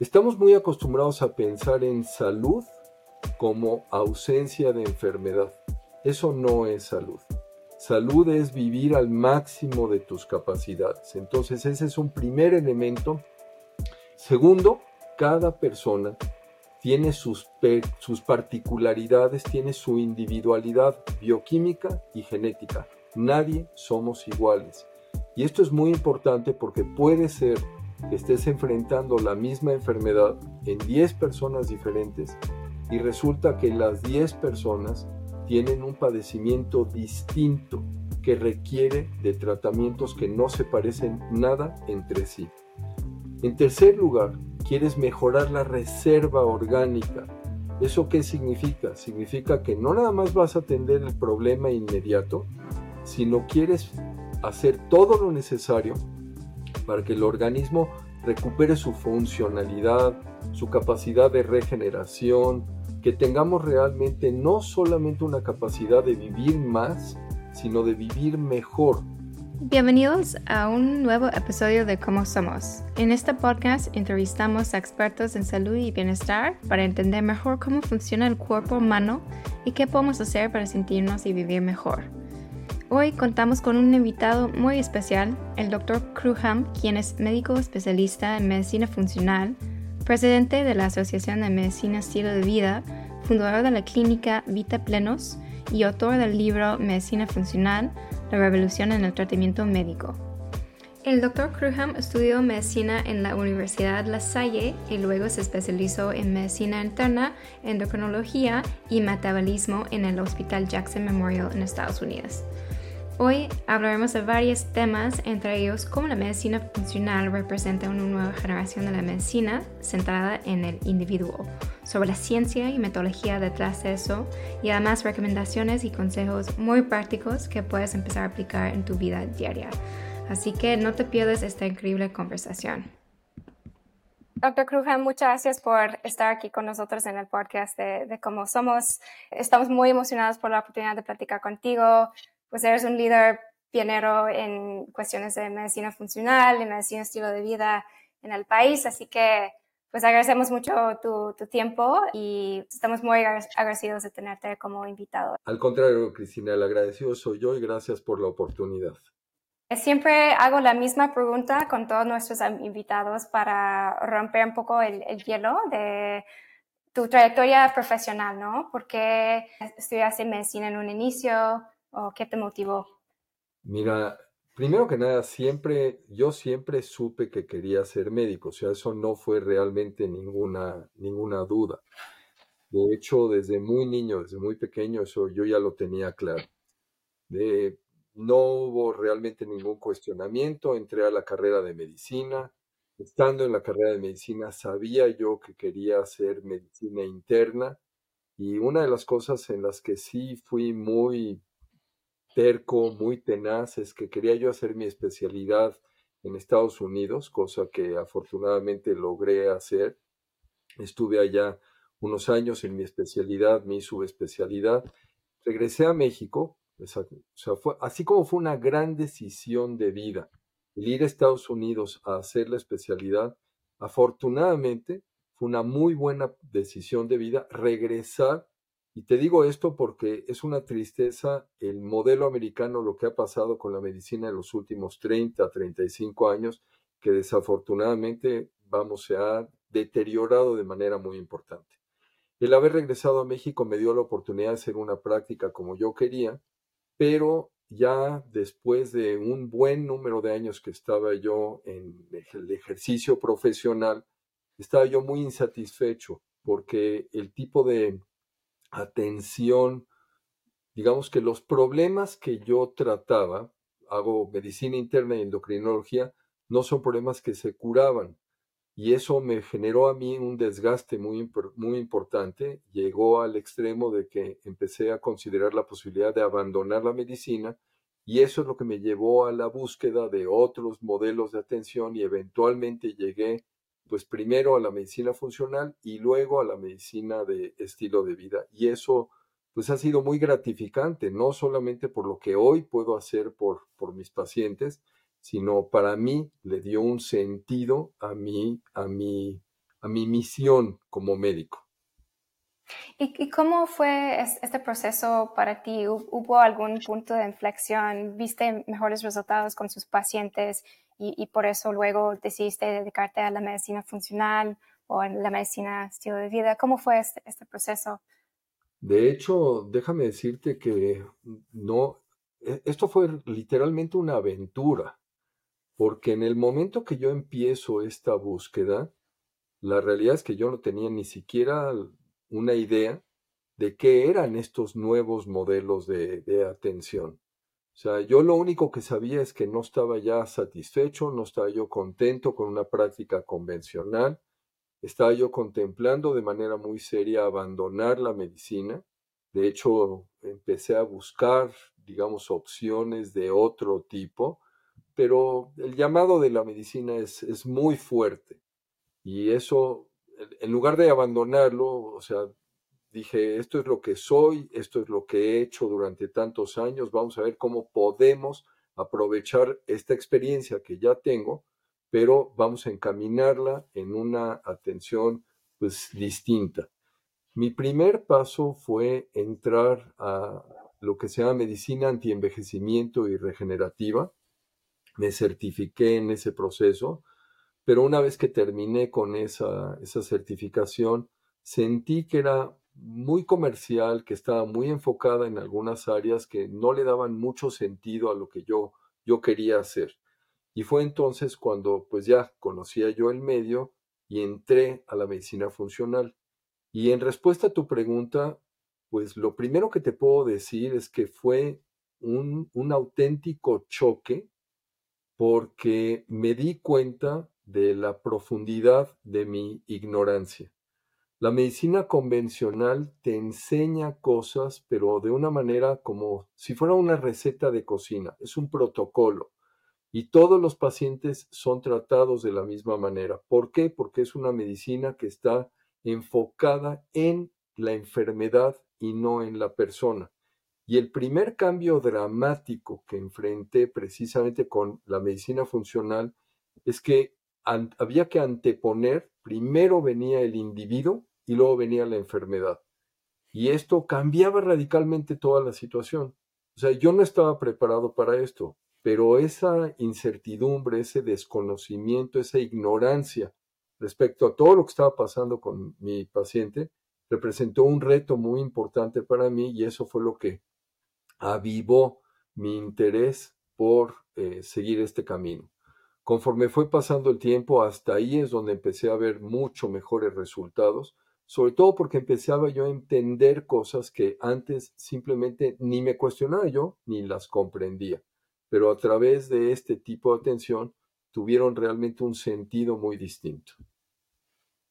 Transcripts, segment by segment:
Estamos muy acostumbrados a pensar en salud como ausencia de enfermedad. Eso no es salud. Salud es vivir al máximo de tus capacidades. Entonces ese es un primer elemento. Segundo, cada persona tiene sus, particularidades, tiene su individualidad bioquímica y genética. Nadie somos iguales. Y esto es muy importante porque puede ser que estés enfrentando la misma enfermedad en 10 personas diferentes y resulta que las 10 personas tienen un padecimiento distinto que requiere de tratamientos que no se parecen nada entre sí. En tercer lugar, quieres mejorar la reserva orgánica. ¿Eso qué significa? Significa que no nada más vas a atender el problema inmediato, sino quieres hacer todo lo necesario para que el organismo recupere su funcionalidad, su capacidad de regeneración, que tengamos realmente no solamente una capacidad de vivir más, sino de vivir mejor. Bienvenidos a un nuevo episodio de Cómo Somos. En este podcast entrevistamos a expertos en salud y bienestar para entender mejor cómo funciona el cuerpo humano y qué podemos hacer para sentirnos y vivir mejor. Hoy contamos con un invitado muy especial, el Dr. Kruham, quien es médico especialista en medicina funcional, presidente de la Asociación de Medicina Estilo de Vida, fundador de la clínica Vita Plenos y autor del libro Medicina Funcional, la revolución en el tratamiento médico. El Dr. Kruham estudió medicina en la Universidad La Salle y luego se especializó en medicina interna, endocrinología y metabolismo en el Hospital Jackson Memorial en Estados Unidos. Hoy hablaremos de varios temas, entre ellos cómo la medicina funcional representa una nueva generación de la medicina centrada en el individuo, sobre la ciencia y metodología detrás de eso y además recomendaciones y consejos muy prácticos que puedes empezar a aplicar en tu vida diaria. Así que no te pierdas esta increíble conversación. Doctor Krujan, muchas gracias por estar aquí con nosotros en el podcast de, de Cómo Somos. Estamos muy emocionados por la oportunidad de platicar contigo pues eres un líder pionero en cuestiones de medicina funcional, de medicina estilo de vida en el país, así que pues agradecemos mucho tu, tiempo y estamos muy agradecidos de tenerte como invitado. Al contrario, Cristina, el agradecido soy yo y gracias por la oportunidad. Siempre hago la misma pregunta con todos nuestros invitados para romper un poco el, el hielo de tu trayectoria profesional, ¿no? ¿Por qué estudiaste medicina en un inicio? ¿O qué te motivó? Mira, primero que nada, siempre, yo siempre supe que quería ser médico, o sea, eso no fue realmente ninguna, ninguna duda. De hecho, desde muy niño, desde muy pequeño, eso yo ya lo tenía claro. no hubo realmente ningún cuestionamiento, entré a la carrera de medicina. Estando en la carrera de medicina, sabía yo que quería hacer medicina interna y una de las cosas en las que sí fui muy terco, muy tenaz, es que quería yo hacer mi especialidad en Estados Unidos, cosa que afortunadamente logré hacer. Estuve allá unos años en mi especialidad, mi subespecialidad. Regresé a México, fue, así como fue una gran decisión de vida el ir a Estados Unidos a hacer la especialidad, afortunadamente fue una muy buena decisión de vida regresar y te digo esto porque es una tristeza el modelo americano, lo que ha pasado con la medicina en los últimos 30, 35 años, que desafortunadamente, vamos, se ha deteriorado de manera muy importante. El haber regresado a México me dio la oportunidad de hacer una práctica como yo quería, pero ya después de un buen número de años que estaba yo en el ejercicio profesional, estaba yo muy insatisfecho porque el tipo de atención, digamos que los problemas que yo trataba, hago medicina interna y endocrinología, no son problemas que se curaban. Y eso me generó a mí un desgaste muy, muy importante. Llegó al extremo de que empecé a considerar la posibilidad de abandonar la medicina y eso es lo que me llevó a la búsqueda de otros modelos de atención y eventualmente llegué pues primero a la medicina funcional y luego a la medicina de estilo de vida. Y eso pues ha sido muy gratificante, no solamente por lo que hoy puedo hacer por, por mis pacientes, sino para mí le dio un sentido a mí, a mi, a mi misión como médico. ¿Y, cómo fue este proceso para ti? ¿Hubo algún punto de inflexión? ¿Viste mejores resultados con sus pacientes y, por eso luego decidiste dedicarte a la medicina funcional o a la medicina estilo de vida? ¿Cómo fue este, este proceso? De hecho, déjame decirte que no, e, esto fue literalmente una aventura, porque en el momento que yo empiezo esta búsqueda, la realidad es que yo no tenía ni siquiera una idea de qué eran estos nuevos modelos de, atención. O sea, yo lo único que sabía es que no estaba ya satisfecho, no estaba yo contento con una práctica convencional, estaba yo contemplando de manera muy seria abandonar la medicina. De hecho, empecé a buscar, digamos, opciones de otro tipo, pero el llamado de la medicina es, es muy fuerte y eso en lugar de abandonarlo, o sea, dije, esto es lo que soy, esto es lo que he hecho durante tantos años, vamos a ver cómo podemos aprovechar esta experiencia que ya tengo, pero vamos a encaminarla en una atención pues distinta. Mi primer paso fue entrar a lo que se llama medicina antienvejecimiento y regenerativa. Me certifiqué en ese proceso pero una vez que terminé con esa, esa certificación, sentí que era muy comercial, que estaba muy enfocada en algunas áreas que no le daban mucho sentido a lo que yo, yo quería hacer. Y fue entonces cuando pues ya conocía yo el medio y entré a la medicina funcional. Y en respuesta a tu pregunta, pues lo primero que te puedo decir es que fue un, un auténtico choque porque me di cuenta de la profundidad de mi ignorancia. La medicina convencional te enseña cosas, pero de una manera como si fuera una receta de cocina, es un protocolo. Y todos los pacientes son tratados de la misma manera. ¿Por qué? Porque es una medicina que está enfocada en la enfermedad y no en la persona. Y el primer cambio dramático que enfrenté precisamente con la medicina funcional es que había que anteponer, primero venía el individuo y luego venía la enfermedad. Y esto cambiaba radicalmente toda la situación. O sea, yo no estaba preparado para esto, pero esa incertidumbre, ese desconocimiento, esa ignorancia respecto a todo lo que estaba pasando con mi paciente, representó un reto muy importante para mí y eso fue lo que avivó mi interés por eh, seguir este camino. Conforme fue pasando el tiempo, hasta ahí es donde empecé a ver mucho mejores resultados, sobre todo porque empezaba yo a entender cosas que antes simplemente ni me cuestionaba yo ni las comprendía, pero a través de este tipo de atención tuvieron realmente un sentido muy distinto.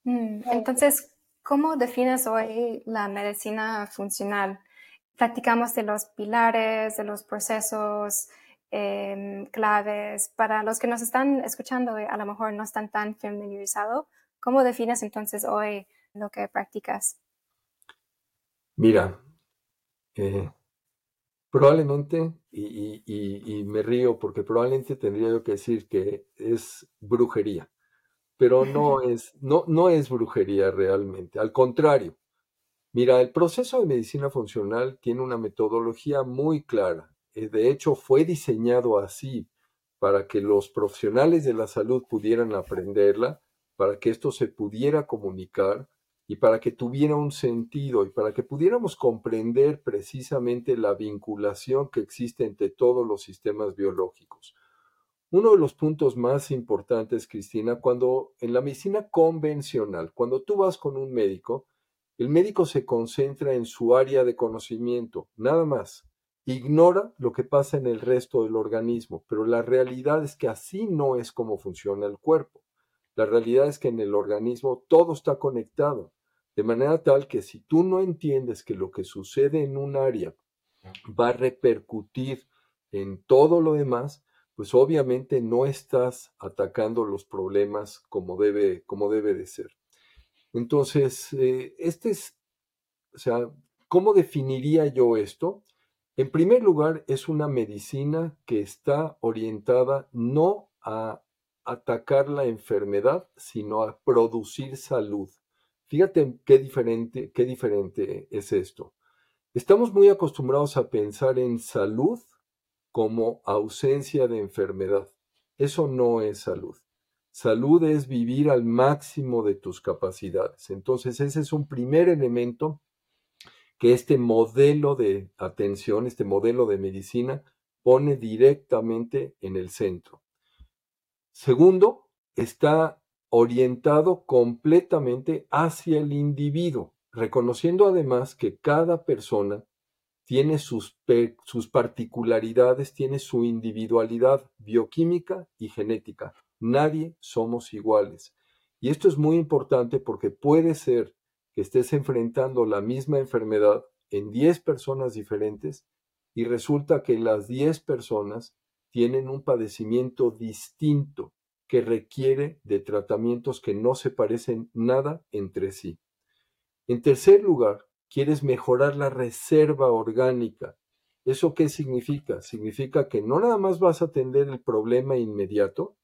Mm, entonces, ¿cómo defines hoy la medicina funcional? Platicamos de los pilares, de los procesos, Em, claves para los que nos están escuchando y a lo mejor no están tan familiarizados? ¿Cómo defines entonces hoy lo que practicas? Mira, eh, probablemente, y, me río porque probablemente tendría yo que decir que es brujería, pero no es, no, no es brujería realmente, al contrario. Mira, el proceso de medicina funcional tiene una metodología muy clara de hecho fue diseñado así para que los profesionales de la salud pudieran aprenderla, para que esto se pudiera comunicar y para que tuviera un sentido y para que pudiéramos comprender precisamente la vinculación que existe entre todos los sistemas biológicos. Uno de los puntos más importantes, Cristina, cuando en la medicina convencional, cuando tú vas con un médico, el médico se concentra en su área de conocimiento, nada más ignora lo que pasa en el resto del organismo, pero la realidad es que así no es como funciona el cuerpo. La realidad es que en el organismo todo está conectado, de manera tal que si tú no entiendes que lo que sucede en un área va a repercutir en todo lo demás, pues obviamente no estás atacando los problemas como debe, como debe de ser. Entonces, eh, este es, o sea, ¿cómo definiría yo esto? En primer lugar, es una medicina que está orientada no a atacar la enfermedad, sino a producir salud. Fíjate qué diferente, qué diferente es esto. Estamos muy acostumbrados a pensar en salud como ausencia de enfermedad. Eso no es salud. Salud es vivir al máximo de tus capacidades. Entonces, ese es un primer elemento que este modelo de atención, este modelo de medicina, pone directamente en el centro. Segundo, está orientado completamente hacia el individuo, reconociendo además que cada persona tiene sus, sus, particularidades, tiene su individualidad bioquímica y genética. Nadie somos iguales. Y esto es muy importante porque puede ser que estés enfrentando la misma enfermedad en 10 personas diferentes y resulta que las 10 personas tienen un padecimiento distinto que requiere de tratamientos que no se parecen nada entre sí. En tercer lugar, quieres mejorar la reserva orgánica. ¿Eso qué significa? Significa que no nada más vas a atender el problema inmediato,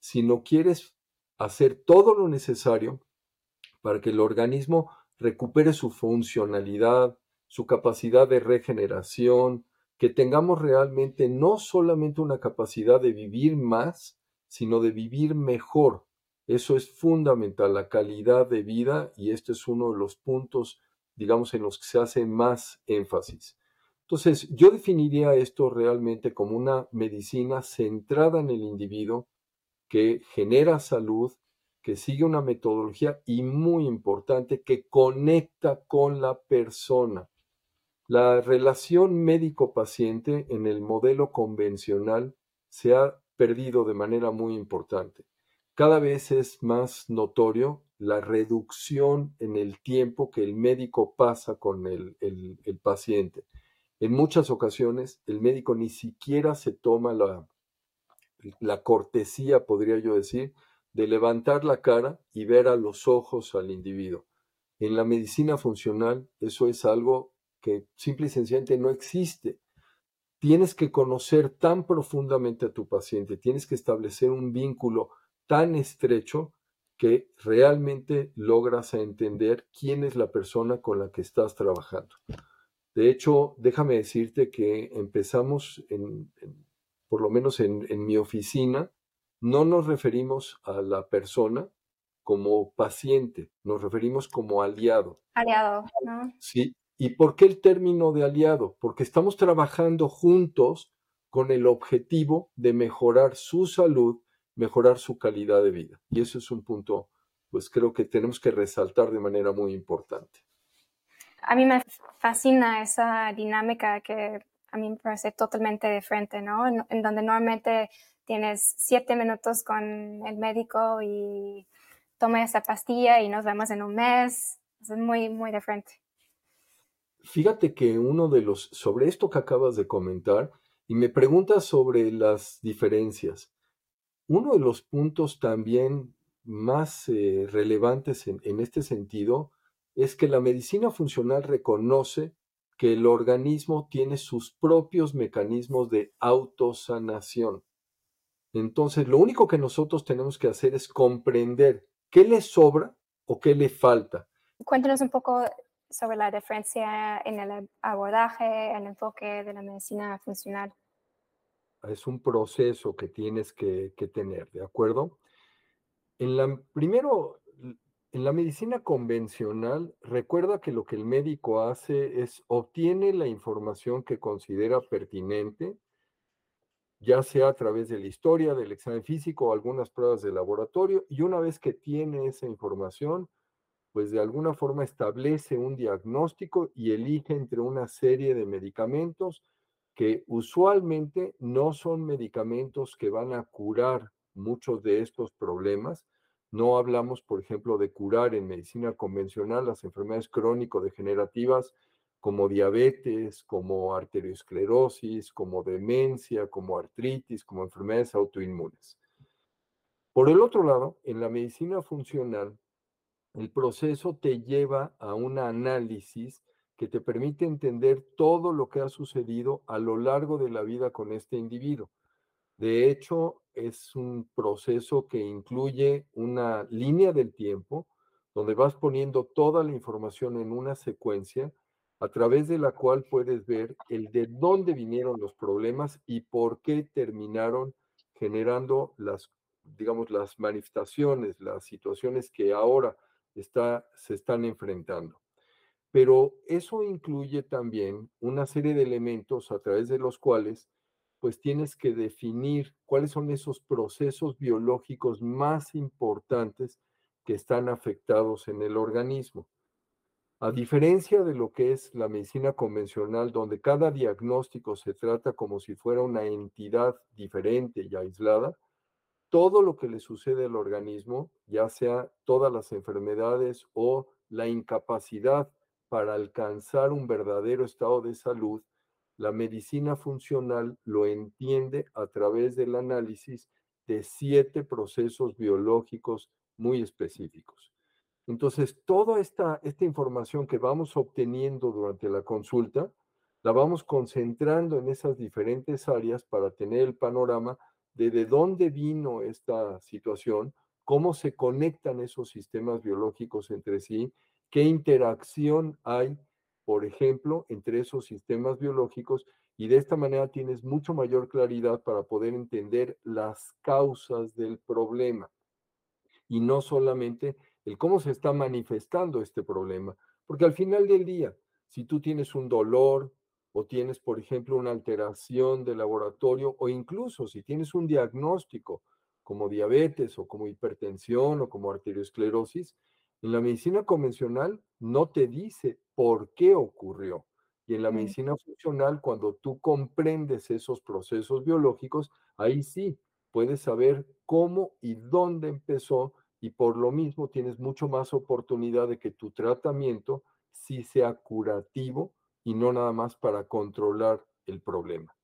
sino quieres hacer todo lo necesario para que el organismo recupere su funcionalidad, su capacidad de regeneración, que tengamos realmente no solamente una capacidad de vivir más, sino de vivir mejor. Eso es fundamental, la calidad de vida, y este es uno de los puntos, digamos, en los que se hace más énfasis. Entonces, yo definiría esto realmente como una medicina centrada en el individuo que genera salud, que sigue una metodología y muy importante, que conecta con la persona. La relación médico-paciente en el modelo convencional se ha perdido de manera muy importante. Cada vez es más notorio la reducción en el tiempo que el médico pasa con el, paciente. En muchas ocasiones el médico ni siquiera se toma la, la cortesía, podría yo decir, de levantar la cara y ver a los ojos al individuo. En la medicina funcional eso es algo que simple y sencillamente no existe. Tienes que conocer tan profundamente a tu paciente, tienes que establecer un vínculo tan estrecho que realmente logras entender quién es la persona con la que estás trabajando. De hecho, déjame decirte que empezamos, en, por lo menos en, en mi oficina, no nos referimos a la persona como paciente, nos referimos como aliado. Aliado, ¿no? Sí, ¿Y por qué el término de aliado? Porque estamos trabajando juntos con el objetivo de mejorar su salud, mejorar su calidad de vida. Y eso es un punto, pues creo que tenemos que resaltar de manera muy importante. A mí me fascina esa dinámica que a mí me parece totalmente diferente, ¿no? En, en donde normalmente tienes siete minutos con el médico y toma esa pastilla y nos vemos en un mes. Es muy, muy diferente. Fíjate que uno de los, sobre esto que acabas de comentar, y me preguntas sobre las diferencias, uno de los puntos también más eh, relevantes en, en este sentido es que la medicina funcional reconoce que el organismo tiene sus propios mecanismos de autosanación. Entonces, lo único que nosotros tenemos que hacer es comprender qué le sobra o qué le falta. Cuéntanos un poco sobre la diferencia en el abordaje, el enfoque de la medicina funcional. Es un proceso que tienes que, tener, ¿de acuerdo? En la, primero, en la medicina convencional, recuerda que lo que el médico hace es obtiene la información que considera pertinente, ya sea a través de la historia, del examen físico o algunas pruebas de laboratorio, y una vez que tiene esa información, pues de alguna forma establece un diagnóstico y elige entre una serie de medicamentos que usualmente no son medicamentos que van a curar muchos de estos problemas. No hablamos, por ejemplo, de curar en medicina convencional las enfermedades crónico-degenerativas como diabetes, como arteriosclerosis, como demencia, como artritis, como enfermedades autoinmunes. Por el otro lado, en la medicina funcional el proceso te lleva a un análisis que te permite entender todo lo que ha sucedido a lo largo de la vida con este individuo. De hecho, es un proceso que incluye una línea del tiempo donde vas poniendo toda la información en una secuencia a través de la cual puedes ver el de dónde vinieron los problemas y por qué terminaron generando las, digamos, las manifestaciones, las situaciones que ahora está, se están enfrentando. Pero eso incluye también una serie de elementos a través de los cuales pues tienes que definir cuáles son esos procesos biológicos más importantes que están afectados en el organismo. A diferencia de lo que es la medicina convencional, donde cada diagnóstico se trata como si fuera una entidad diferente y aislada, todo lo que le sucede al organismo, ya sea todas las enfermedades o la incapacidad para alcanzar un verdadero estado de salud, la medicina funcional lo entiende a través del análisis de siete procesos biológicos muy específicos. Entonces, toda esta, esta información que vamos obteniendo durante la consulta, la vamos concentrando en esas diferentes áreas para tener el panorama de de dónde vino esta situación, cómo se conectan esos sistemas biológicos entre sí, qué interacción hay por ejemplo, entre esos sistemas biológicos y de esta manera tienes mucho mayor claridad para poder entender las causas del problema. Y no solamente el cómo se está manifestando este problema, porque al final del día, si tú tienes un dolor o tienes, por ejemplo, una alteración de laboratorio o incluso si tienes un diagnóstico como diabetes o como hipertensión o como arteriosclerosis, en la medicina convencional no te dice por qué ocurrió. Y en la medicina funcional, cuando tú comprendes esos procesos biológicos, ahí sí puedes saber cómo y dónde empezó y por lo mismo tienes mucho más oportunidad de que tu tratamiento sí sea curativo y no nada más para controlar el problema.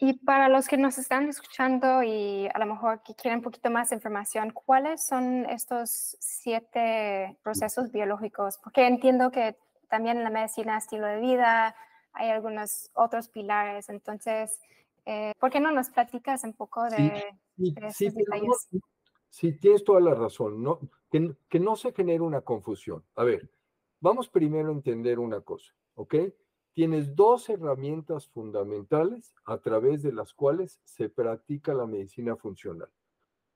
Y para los que nos están escuchando y a lo mejor que quieren un poquito más de información, ¿cuáles son estos siete procesos biológicos? Porque entiendo que también en la medicina estilo de vida hay algunos otros pilares. Entonces, eh, ¿por qué no nos platicas un poco de, sí, sí, sí, tienes toda la razón. Que, que no se genere una confusión. A ver, vamos primero a entender una cosa, ¿ok? tienes dos herramientas fundamentales a través de las cuales se practica la medicina funcional.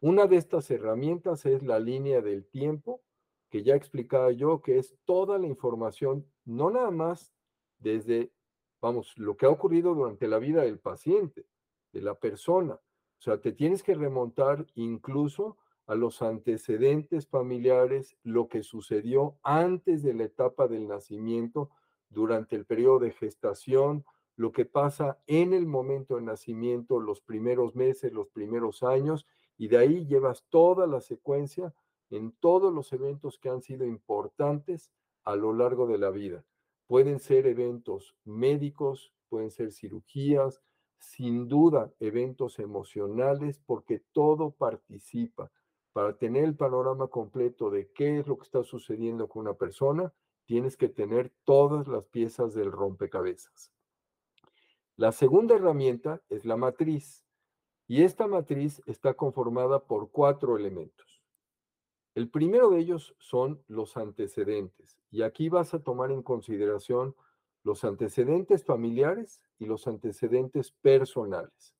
Una de estas herramientas es la línea del tiempo, que ya explicaba yo, que es toda la información, no nada más desde, vamos, lo que ha ocurrido durante la vida del paciente, de la persona. O sea, te tienes que remontar incluso a los antecedentes familiares, lo que sucedió antes de la etapa del nacimiento, durante el periodo de gestación, lo que pasa en el momento de nacimiento, los primeros meses, los primeros años, y de ahí llevas toda la secuencia en todos los eventos que han sido importantes a lo largo de la vida. Pueden ser eventos médicos, pueden ser cirugías, sin duda eventos emocionales, porque todo participa. Para tener el panorama completo de qué es lo que está sucediendo con una persona, tienes que tener todas las piezas del rompecabezas. La segunda herramienta es la matriz, y esta matriz está conformada por cuatro elementos. El primero de ellos son los antecedentes, y aquí vas a tomar en consideración los antecedentes familiares y los antecedentes personales.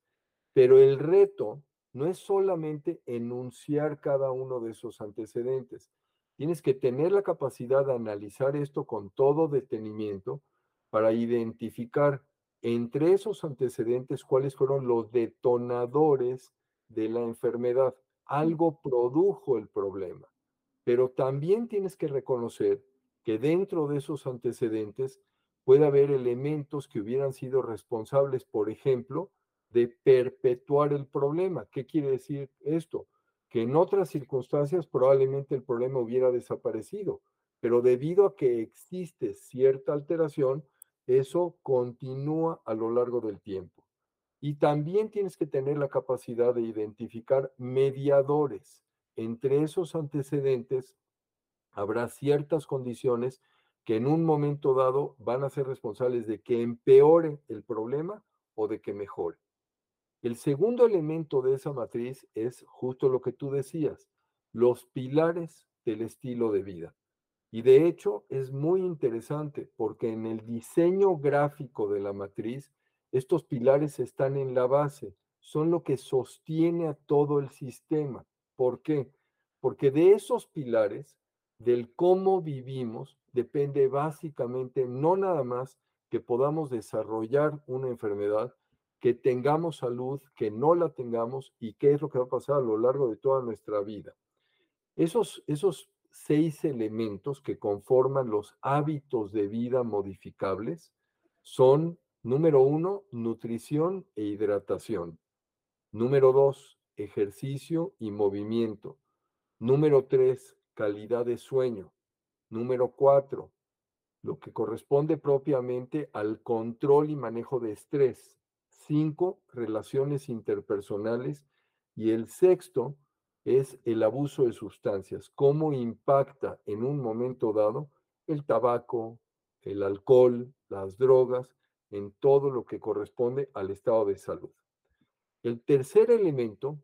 Pero el reto no es solamente enunciar cada uno de esos antecedentes, Tienes que tener la capacidad de analizar esto con todo detenimiento para identificar entre esos antecedentes cuáles fueron los detonadores de la enfermedad. Algo produjo el problema, pero también tienes que reconocer que dentro de esos antecedentes puede haber elementos que hubieran sido responsables, por ejemplo, de perpetuar el problema. ¿Qué quiere decir esto? que en otras circunstancias probablemente el problema hubiera desaparecido, pero debido a que existe cierta alteración, eso continúa a lo largo del tiempo. Y también tienes que tener la capacidad de identificar mediadores. Entre esos antecedentes habrá ciertas condiciones que en un momento dado van a ser responsables de que empeore el problema o de que mejore. El segundo elemento de esa matriz es justo lo que tú decías, los pilares del estilo de vida. Y de hecho es muy interesante porque en el diseño gráfico de la matriz, estos pilares están en la base, son lo que sostiene a todo el sistema. ¿Por qué? Porque de esos pilares, del cómo vivimos, depende básicamente no nada más que podamos desarrollar una enfermedad, que tengamos salud, que no la tengamos y qué es lo que va a pasar a lo largo de toda nuestra vida. Esos, esos seis elementos que conforman los hábitos de vida modificables son, número uno, nutrición e hidratación. Número dos, ejercicio y movimiento. Número tres, calidad de sueño. Número cuatro, lo que corresponde propiamente al control y manejo de estrés. Cinco, relaciones interpersonales. Y el sexto es el abuso de sustancias. Cómo impacta en un momento dado el tabaco, el alcohol, las drogas, en todo lo que corresponde al estado de salud. El tercer elemento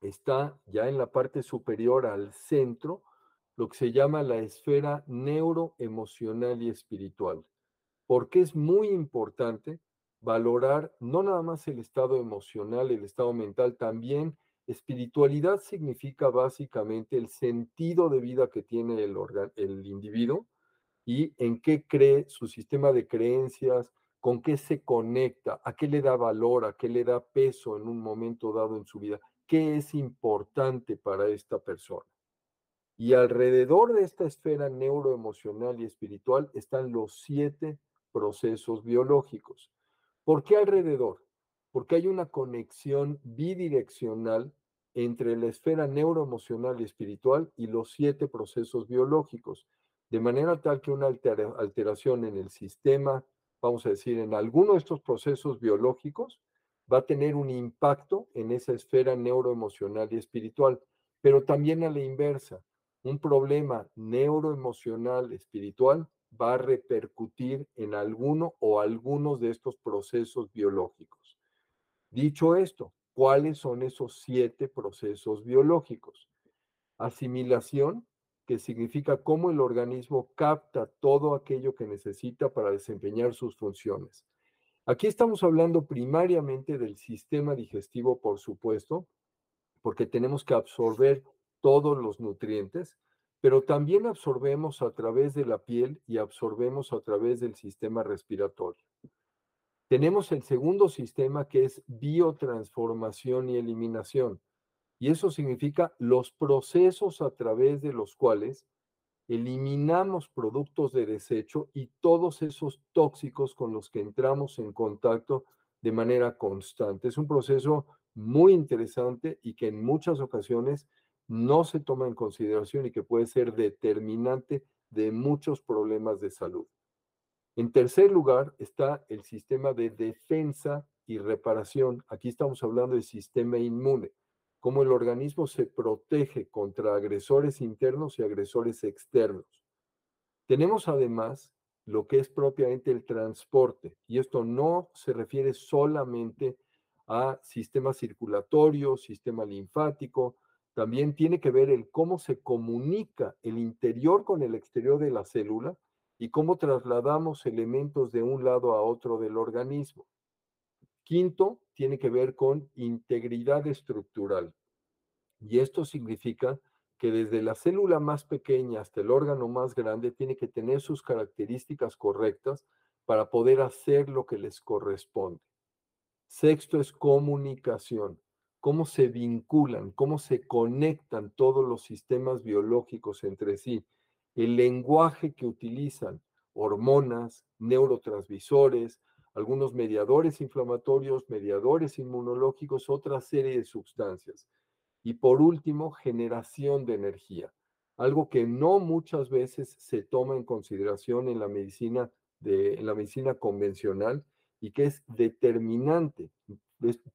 está ya en la parte superior al centro, lo que se llama la esfera neuroemocional y espiritual, porque es muy importante valorar no nada más el estado emocional, el estado mental, también espiritualidad significa básicamente el sentido de vida que tiene el, el individuo y en qué cree su sistema de creencias, con qué se conecta, a qué le da valor, a qué le da peso en un momento dado en su vida, qué es importante para esta persona. Y alrededor de esta esfera neuroemocional y espiritual están los siete procesos biológicos. ¿Por qué alrededor? Porque hay una conexión bidireccional entre la esfera neuroemocional y espiritual y los siete procesos biológicos, de manera tal que una alteración en el sistema, vamos a decir, en alguno de estos procesos biológicos, va a tener un impacto en esa esfera neuroemocional y espiritual, pero también a la inversa un problema neuroemocional, espiritual, va a repercutir en alguno o algunos de estos procesos biológicos. Dicho esto, ¿cuáles son esos siete procesos biológicos? Asimilación, que significa cómo el organismo capta todo aquello que necesita para desempeñar sus funciones. Aquí estamos hablando primariamente del sistema digestivo, por supuesto, porque tenemos que absorber todos los nutrientes, pero también absorbemos a través de la piel y absorbemos a través del sistema respiratorio. Tenemos el segundo sistema que es biotransformación y eliminación. Y eso significa los procesos a través de los cuales eliminamos productos de desecho y todos esos tóxicos con los que entramos en contacto de manera constante. Es un proceso muy interesante y que en muchas ocasiones no se toma en consideración y que puede ser determinante de muchos problemas de salud. En tercer lugar está el sistema de defensa y reparación. Aquí estamos hablando del sistema inmune, cómo el organismo se protege contra agresores internos y agresores externos. Tenemos además lo que es propiamente el transporte, y esto no se refiere solamente a sistema circulatorio, sistema linfático, también tiene que ver el cómo se comunica el interior con el exterior de la célula y cómo trasladamos elementos de un lado a otro del organismo. Quinto, tiene que ver con integridad estructural. Y esto significa que desde la célula más pequeña hasta el órgano más grande tiene que tener sus características correctas para poder hacer lo que les corresponde. Sexto es comunicación cómo se vinculan, cómo se conectan todos los sistemas biológicos entre sí, el lenguaje que utilizan, hormonas, neurotransmisores, algunos mediadores inflamatorios, mediadores inmunológicos, otra serie de sustancias. Y por último, generación de energía, algo que no muchas veces se toma en consideración en la medicina, de, en la medicina convencional y que es determinante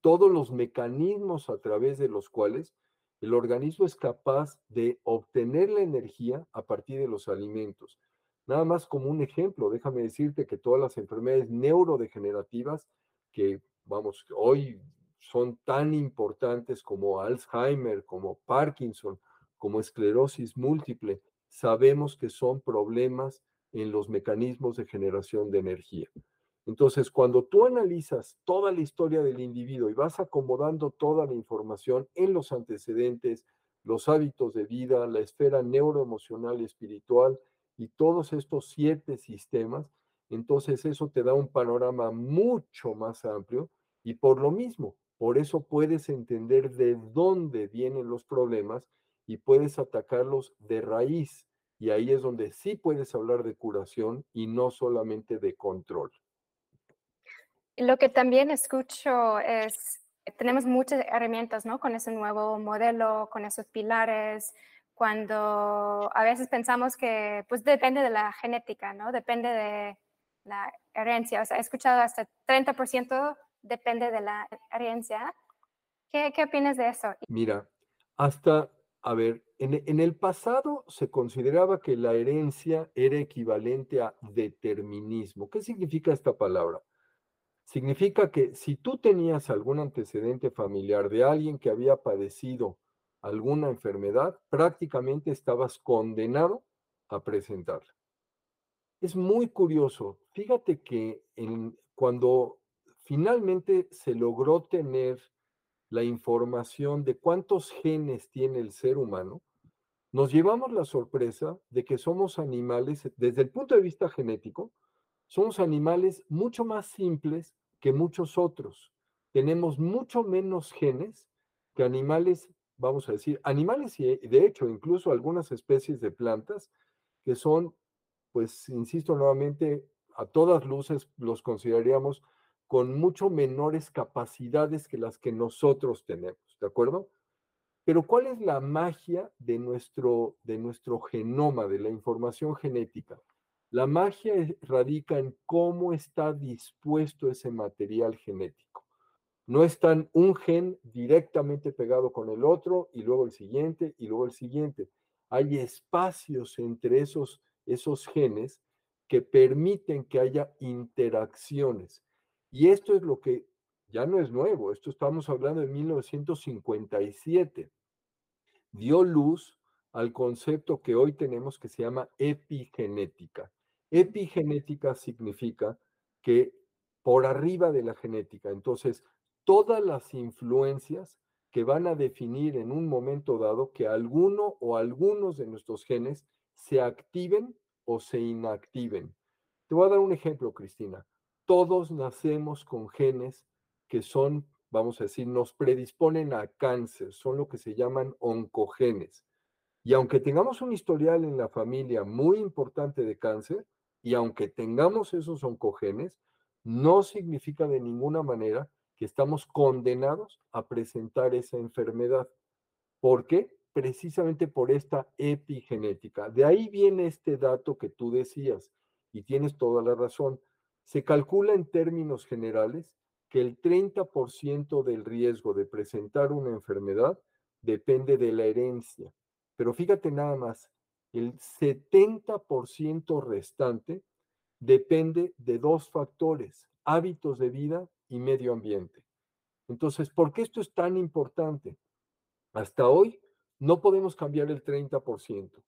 todos los mecanismos a través de los cuales el organismo es capaz de obtener la energía a partir de los alimentos. Nada más como un ejemplo, déjame decirte que todas las enfermedades neurodegenerativas que, vamos, hoy son tan importantes como Alzheimer, como Parkinson, como esclerosis múltiple, sabemos que son problemas en los mecanismos de generación de energía. Entonces, cuando tú analizas toda la historia del individuo y vas acomodando toda la información en los antecedentes, los hábitos de vida, la esfera neuroemocional espiritual y todos estos siete sistemas, entonces eso te da un panorama mucho más amplio y por lo mismo, por eso puedes entender de dónde vienen los problemas y puedes atacarlos de raíz. Y ahí es donde sí puedes hablar de curación y no solamente de control. Lo que también escucho es, tenemos muchas herramientas, ¿no? Con ese nuevo modelo, con esos pilares, cuando a veces pensamos que, pues depende de la genética, ¿no? Depende de la herencia. O sea, he escuchado hasta 30% depende de la herencia. ¿Qué, qué opinas de eso? Mira, hasta, a ver, en, en, el pasado se consideraba que la herencia era equivalente a determinismo. ¿Qué significa esta palabra? Significa que si tú tenías algún antecedente familiar de alguien que había padecido alguna enfermedad, prácticamente estabas condenado a presentarla. Es muy curioso. Fíjate que cuando finalmente se logró tener la información de cuántos genes tiene el ser humano, nos llevamos la sorpresa de que somos animales, desde el punto de vista genético, somos animales mucho más simples que muchos otros. Tenemos mucho menos genes que animales, vamos a decir, animales y de hecho incluso algunas especies de plantas que son, pues, insisto nuevamente, a todas luces los consideraríamos con mucho menores capacidades que las que nosotros tenemos, ¿de acuerdo? Pero ¿cuál es la magia de nuestro, de nuestro genoma, de la información genética? La magia radica en cómo está dispuesto ese material genético. No están un gen directamente pegado con el otro y luego el siguiente y luego el siguiente. Hay espacios entre esos, esos genes que permiten que haya interacciones. Y esto es lo que ya no es nuevo, esto estamos hablando de 1957. Dio luz al concepto que hoy tenemos que se llama epigenética. Epigenética significa que por arriba de la genética, entonces todas las influencias que van a definir en un momento dado que alguno o algunos de nuestros genes se activen o se inactiven. Te voy a dar un ejemplo, Cristina. Todos nacemos con genes que son, vamos a decir, nos predisponen a cáncer, son lo que se llaman oncogenes. Y aunque tengamos un historial en la familia muy importante de cáncer, y aunque tengamos esos oncogenes, no significa de ninguna manera que estamos condenados a presentar esa enfermedad. ¿Por qué? Precisamente por esta epigenética. De ahí viene este dato que tú decías, y tienes toda la razón. Se calcula en términos generales que el 30% del riesgo de presentar una enfermedad depende de la herencia. Pero fíjate nada más, el 70% restante depende de dos factores, hábitos de vida y medio ambiente. Entonces, ¿por qué esto es tan importante? Hasta hoy no podemos cambiar el 30%.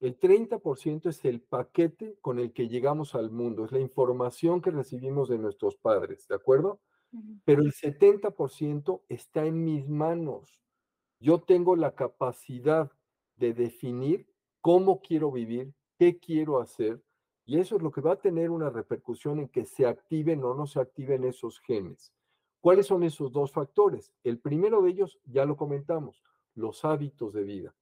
El 30% es el paquete con el que llegamos al mundo, es la información que recibimos de nuestros padres, ¿de acuerdo? Pero el 70% está en mis manos. Yo tengo la capacidad de definir cómo quiero vivir, qué quiero hacer, y eso es lo que va a tener una repercusión en que se activen o no se activen esos genes. ¿Cuáles son esos dos factores? El primero de ellos, ya lo comentamos, los hábitos de vida.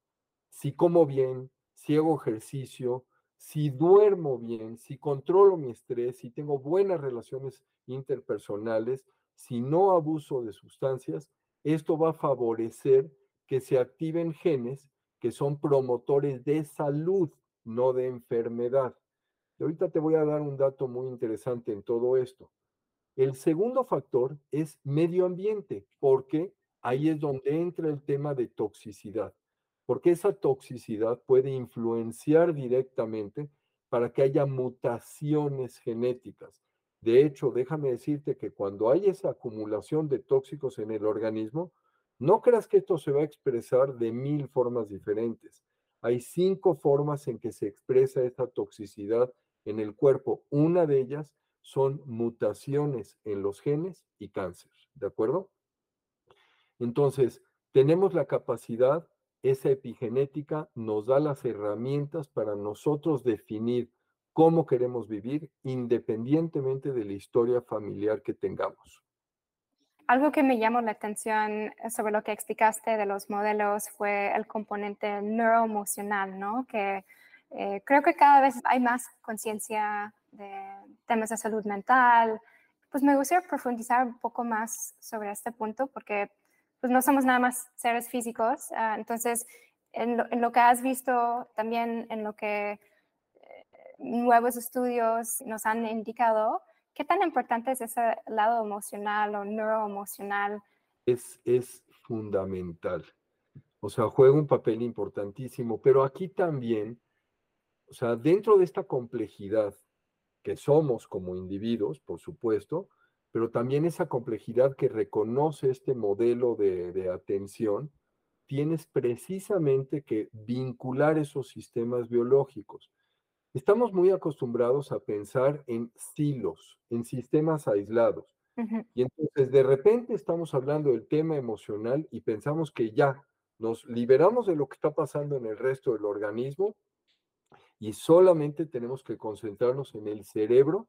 Si como bien, si hago ejercicio, si duermo bien, si controlo mi estrés, si tengo buenas relaciones interpersonales, si no abuso de sustancias, esto va a favorecer que se activen genes que son promotores de salud, no de enfermedad. Y ahorita te voy a dar un dato muy interesante en todo esto. El segundo factor es medio ambiente, porque ahí es donde entra el tema de toxicidad, porque esa toxicidad puede influenciar directamente para que haya mutaciones genéticas. De hecho, déjame decirte que cuando hay esa acumulación de tóxicos en el organismo, no creas que esto se va a expresar de mil formas diferentes. Hay cinco formas en que se expresa esta toxicidad en el cuerpo. Una de ellas son mutaciones en los genes y cáncer, ¿de acuerdo? Entonces, tenemos la capacidad, esa epigenética nos da las herramientas para nosotros definir cómo queremos vivir independientemente de la historia familiar que tengamos. Algo que me llamó la atención sobre lo que explicaste de los modelos fue el componente neuroemocional, ¿no? Que eh, creo que cada vez hay más conciencia de temas de salud mental. Pues me gustaría profundizar un poco más sobre este punto porque pues no somos nada más seres físicos. Ah, entonces, en lo, en lo, que has visto, también en lo que nuevos estudios nos han indicado. ¿Qué tan importante es ese lado emocional o neuroemocional? Es, es fundamental. O sea, juega un papel importantísimo, pero aquí también, o sea, dentro de esta complejidad que somos como individuos, por supuesto, pero también esa complejidad que reconoce este modelo de, de atención, tienes precisamente que vincular esos sistemas biológicos. Estamos muy acostumbrados a pensar en silos, en sistemas aislados. Y entonces de repente estamos hablando del tema emocional y pensamos que ya nos liberamos de lo que está pasando en el resto del organismo y solamente tenemos que concentrarnos en el cerebro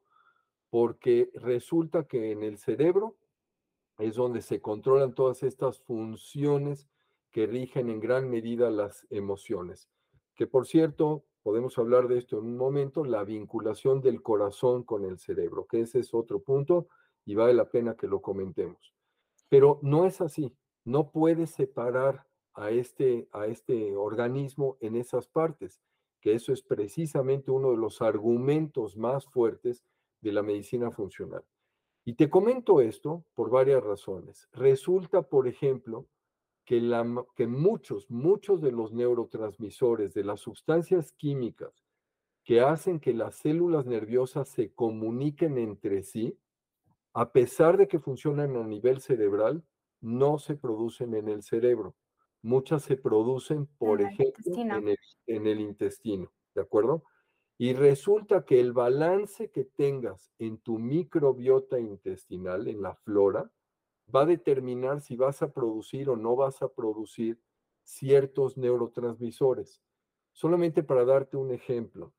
porque resulta que en el cerebro es donde se controlan todas estas funciones que rigen en gran medida las emociones. Que por cierto, podemos hablar de esto en un momento, la vinculación del corazón con el cerebro, que ese es otro punto y vale la pena que lo comentemos. Pero no es así, no puedes separar a este, a este organismo en esas partes, que eso es precisamente uno de los argumentos más fuertes de la medicina funcional. Y te comento esto por varias razones. Resulta, por ejemplo, que, la, que muchos, muchos de los neurotransmisores, de las sustancias químicas que hacen que las células nerviosas se comuniquen entre sí, a pesar de que funcionan a nivel cerebral, no se producen en el cerebro. Muchas se producen, por ejemplo, en el, en el intestino, ¿de acuerdo? Y resulta que el balance que tengas en tu microbiota intestinal, en la flora, va a determinar si vas a producir o no vas a producir ciertos neurotransmisores. Solamente para darte un ejemplo,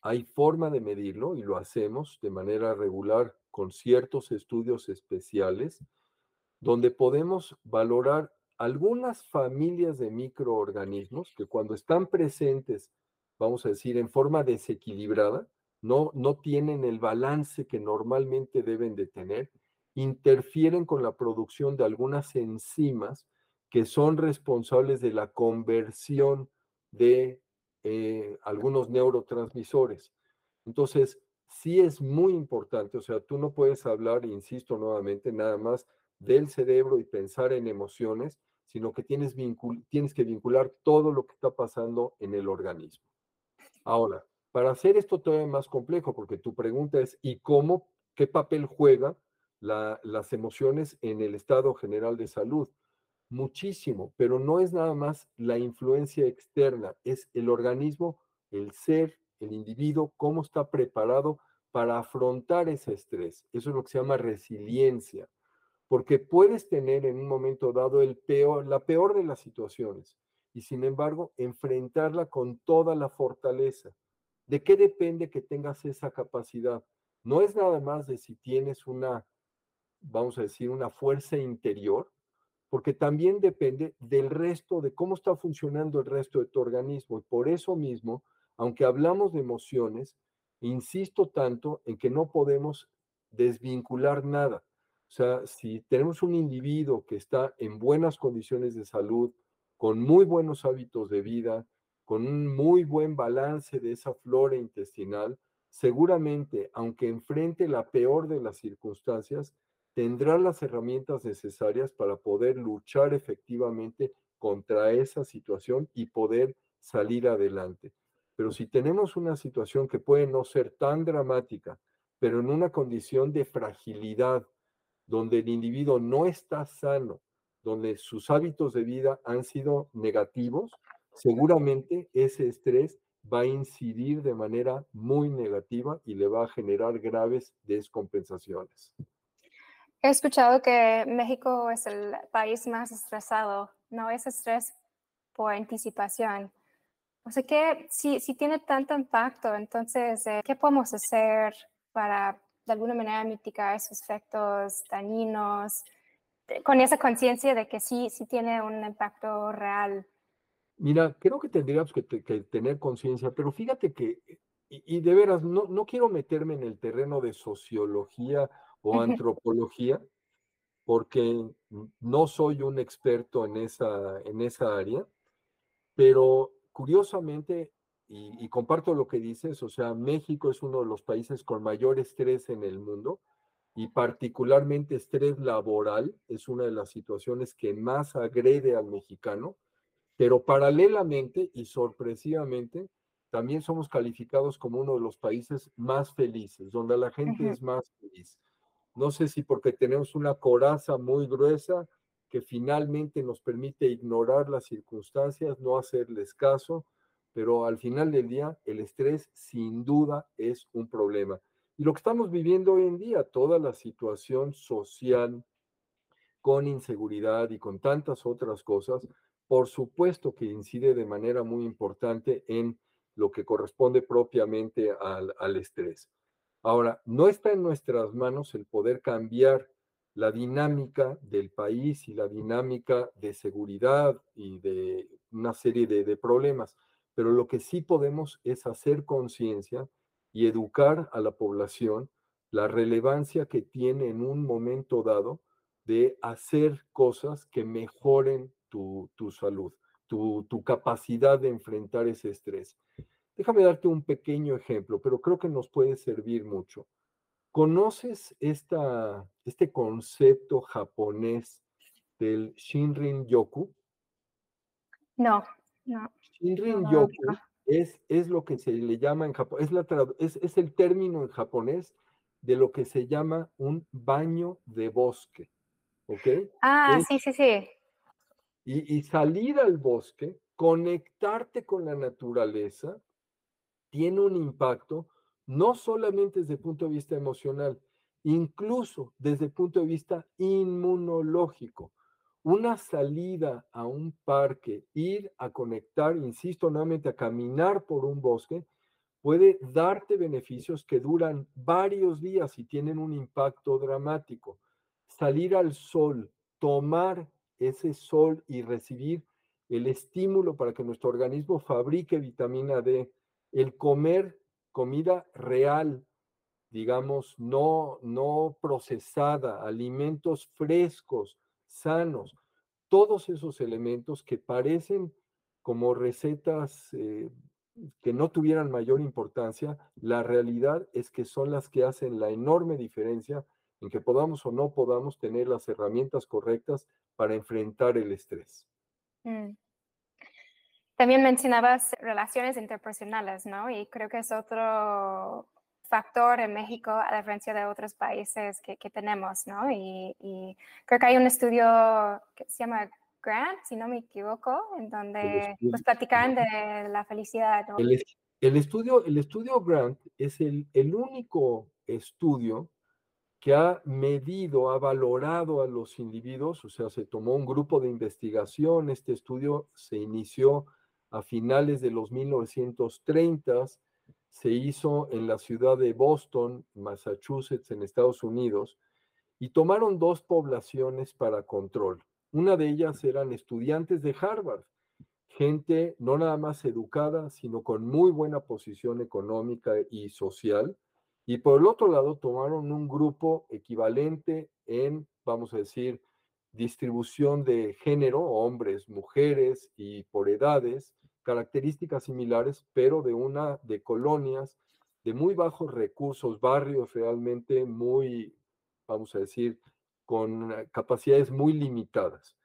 hay forma de medirlo y lo hacemos de manera regular con ciertos estudios especiales donde podemos valorar algunas familias de microorganismos que cuando están presentes, vamos a decir, en forma desequilibrada, no, no tienen el balance que normalmente deben de tener interfieren con la producción de algunas enzimas que son responsables de la conversión de eh, algunos neurotransmisores. Entonces, sí es muy importante, o sea, tú no puedes hablar, insisto nuevamente, nada más del cerebro y pensar en emociones, sino que tienes, tienes que vincular todo lo que está pasando en el organismo. Ahora, para hacer esto todavía más complejo, porque tu pregunta es, ¿y cómo, qué papel juega las emociones en el estado general de salud. Muchísimo, pero no es nada más la influencia externa, es el organismo, el ser, el individuo, cómo está preparado para afrontar ese estrés. Eso es lo que se llama resiliencia, porque puedes tener en un momento dado el peor, la peor de las situaciones y sin embargo enfrentarla con toda la fortaleza. ¿De qué depende que tengas esa capacidad? No es nada más de si tienes una vamos a decir, una fuerza interior, porque también depende del resto, de cómo está funcionando el resto de tu organismo. Y por eso mismo, aunque hablamos de emociones, insisto tanto en que no podemos desvincular nada. O sea, si tenemos un individuo que está en buenas condiciones de salud, con muy buenos hábitos de vida, con un muy buen balance de esa flora intestinal, seguramente, aunque enfrente la peor de las circunstancias, tendrá las herramientas necesarias para poder luchar efectivamente contra esa situación y poder salir adelante. Pero si tenemos una situación que puede no ser tan dramática, pero en una condición de fragilidad, donde el individuo no está sano, donde sus hábitos de vida han sido negativos, seguramente ese estrés va a incidir de manera muy negativa y le va a generar graves descompensaciones. He escuchado que México es el país más estresado, no es estrés por anticipación. O sea que si, si tiene tanto impacto, entonces, eh, ¿qué podemos hacer para de alguna manera mitigar esos efectos dañinos, con esa conciencia de que sí, sí tiene un impacto real? Mira, creo que tendríamos que, tener conciencia, pero fíjate que, y, de veras, no, no quiero meterme en el terreno de sociología o antropología, porque no soy un experto en esa, en esa área, pero curiosamente, y, comparto lo que dices, o sea, México es uno de los países con mayor estrés en el mundo y particularmente estrés laboral es una de las situaciones que más agrede al mexicano, pero paralelamente y sorpresivamente, también somos calificados como uno de los países más felices, donde la gente es más feliz. No sé si porque tenemos una coraza muy gruesa que finalmente nos permite ignorar las circunstancias, no hacerles caso, pero al final del día el estrés sin duda es un problema. Y lo que estamos viviendo hoy en día, toda la situación social con inseguridad y con tantas otras cosas, por supuesto que incide de manera muy importante en lo que corresponde propiamente al, al estrés. Ahora, no está en nuestras manos el poder cambiar la dinámica del país y la dinámica de seguridad y de una serie de, problemas, pero lo que sí podemos es hacer conciencia y educar a la población la relevancia que tiene en un momento dado de hacer cosas que mejoren tu, salud, tu, tu capacidad de enfrentar ese estrés. Déjame darte un pequeño ejemplo, pero creo que nos puede servir mucho. ¿Conoces esta, este concepto japonés del Shinrin Yoku? No, no. Shinrin Yoku es, es, lo que se le llama en Japón, es, la, es, es, el término en japonés de lo que se llama un baño de bosque. ¿Ok? Ah, sí, sí, sí. Y, y salir al bosque, conectarte con la naturaleza, tiene un impacto no solamente desde el punto de vista emocional, incluso desde el punto de vista inmunológico. Una salida a un parque, ir a conectar, insisto nuevamente, a caminar por un bosque, puede darte beneficios que duran varios días y tienen un impacto dramático. Salir al sol, tomar ese sol y recibir el estímulo para que nuestro organismo fabrique vitamina D, el comer comida real, digamos, no, no procesada, alimentos frescos, sanos, todos esos elementos que parecen como recetas eh, que no tuvieran mayor importancia, la realidad es que son las que hacen la enorme diferencia en que podamos o no podamos tener las herramientas correctas para enfrentar el estrés. Mm. También mencionabas relaciones interpersonales, ¿no? Y creo que es otro factor en México a diferencia de otros países que, tenemos, ¿no? Y, creo que hay un estudio que se llama Grant, si no me equivoco, en donde pues platican de la felicidad. ¿no? El, estudio, el estudio Grant es el, el único estudio que ha medido, ha valorado a los individuos, o sea, se tomó un grupo de investigación, este estudio se inició a finales de los 1930 se hizo en la ciudad de Boston, Massachusetts, en Estados Unidos, y tomaron dos poblaciones para control. Una de ellas eran estudiantes de Harvard, gente no nada más educada, sino con muy buena posición económica y social. Y por el otro lado, tomaron un grupo equivalente en, vamos a decir, distribución de género, hombres, mujeres y por edades, características similares, pero de una de colonias de muy bajos recursos, barrios realmente muy, vamos a decir, con capacidades muy limitadas.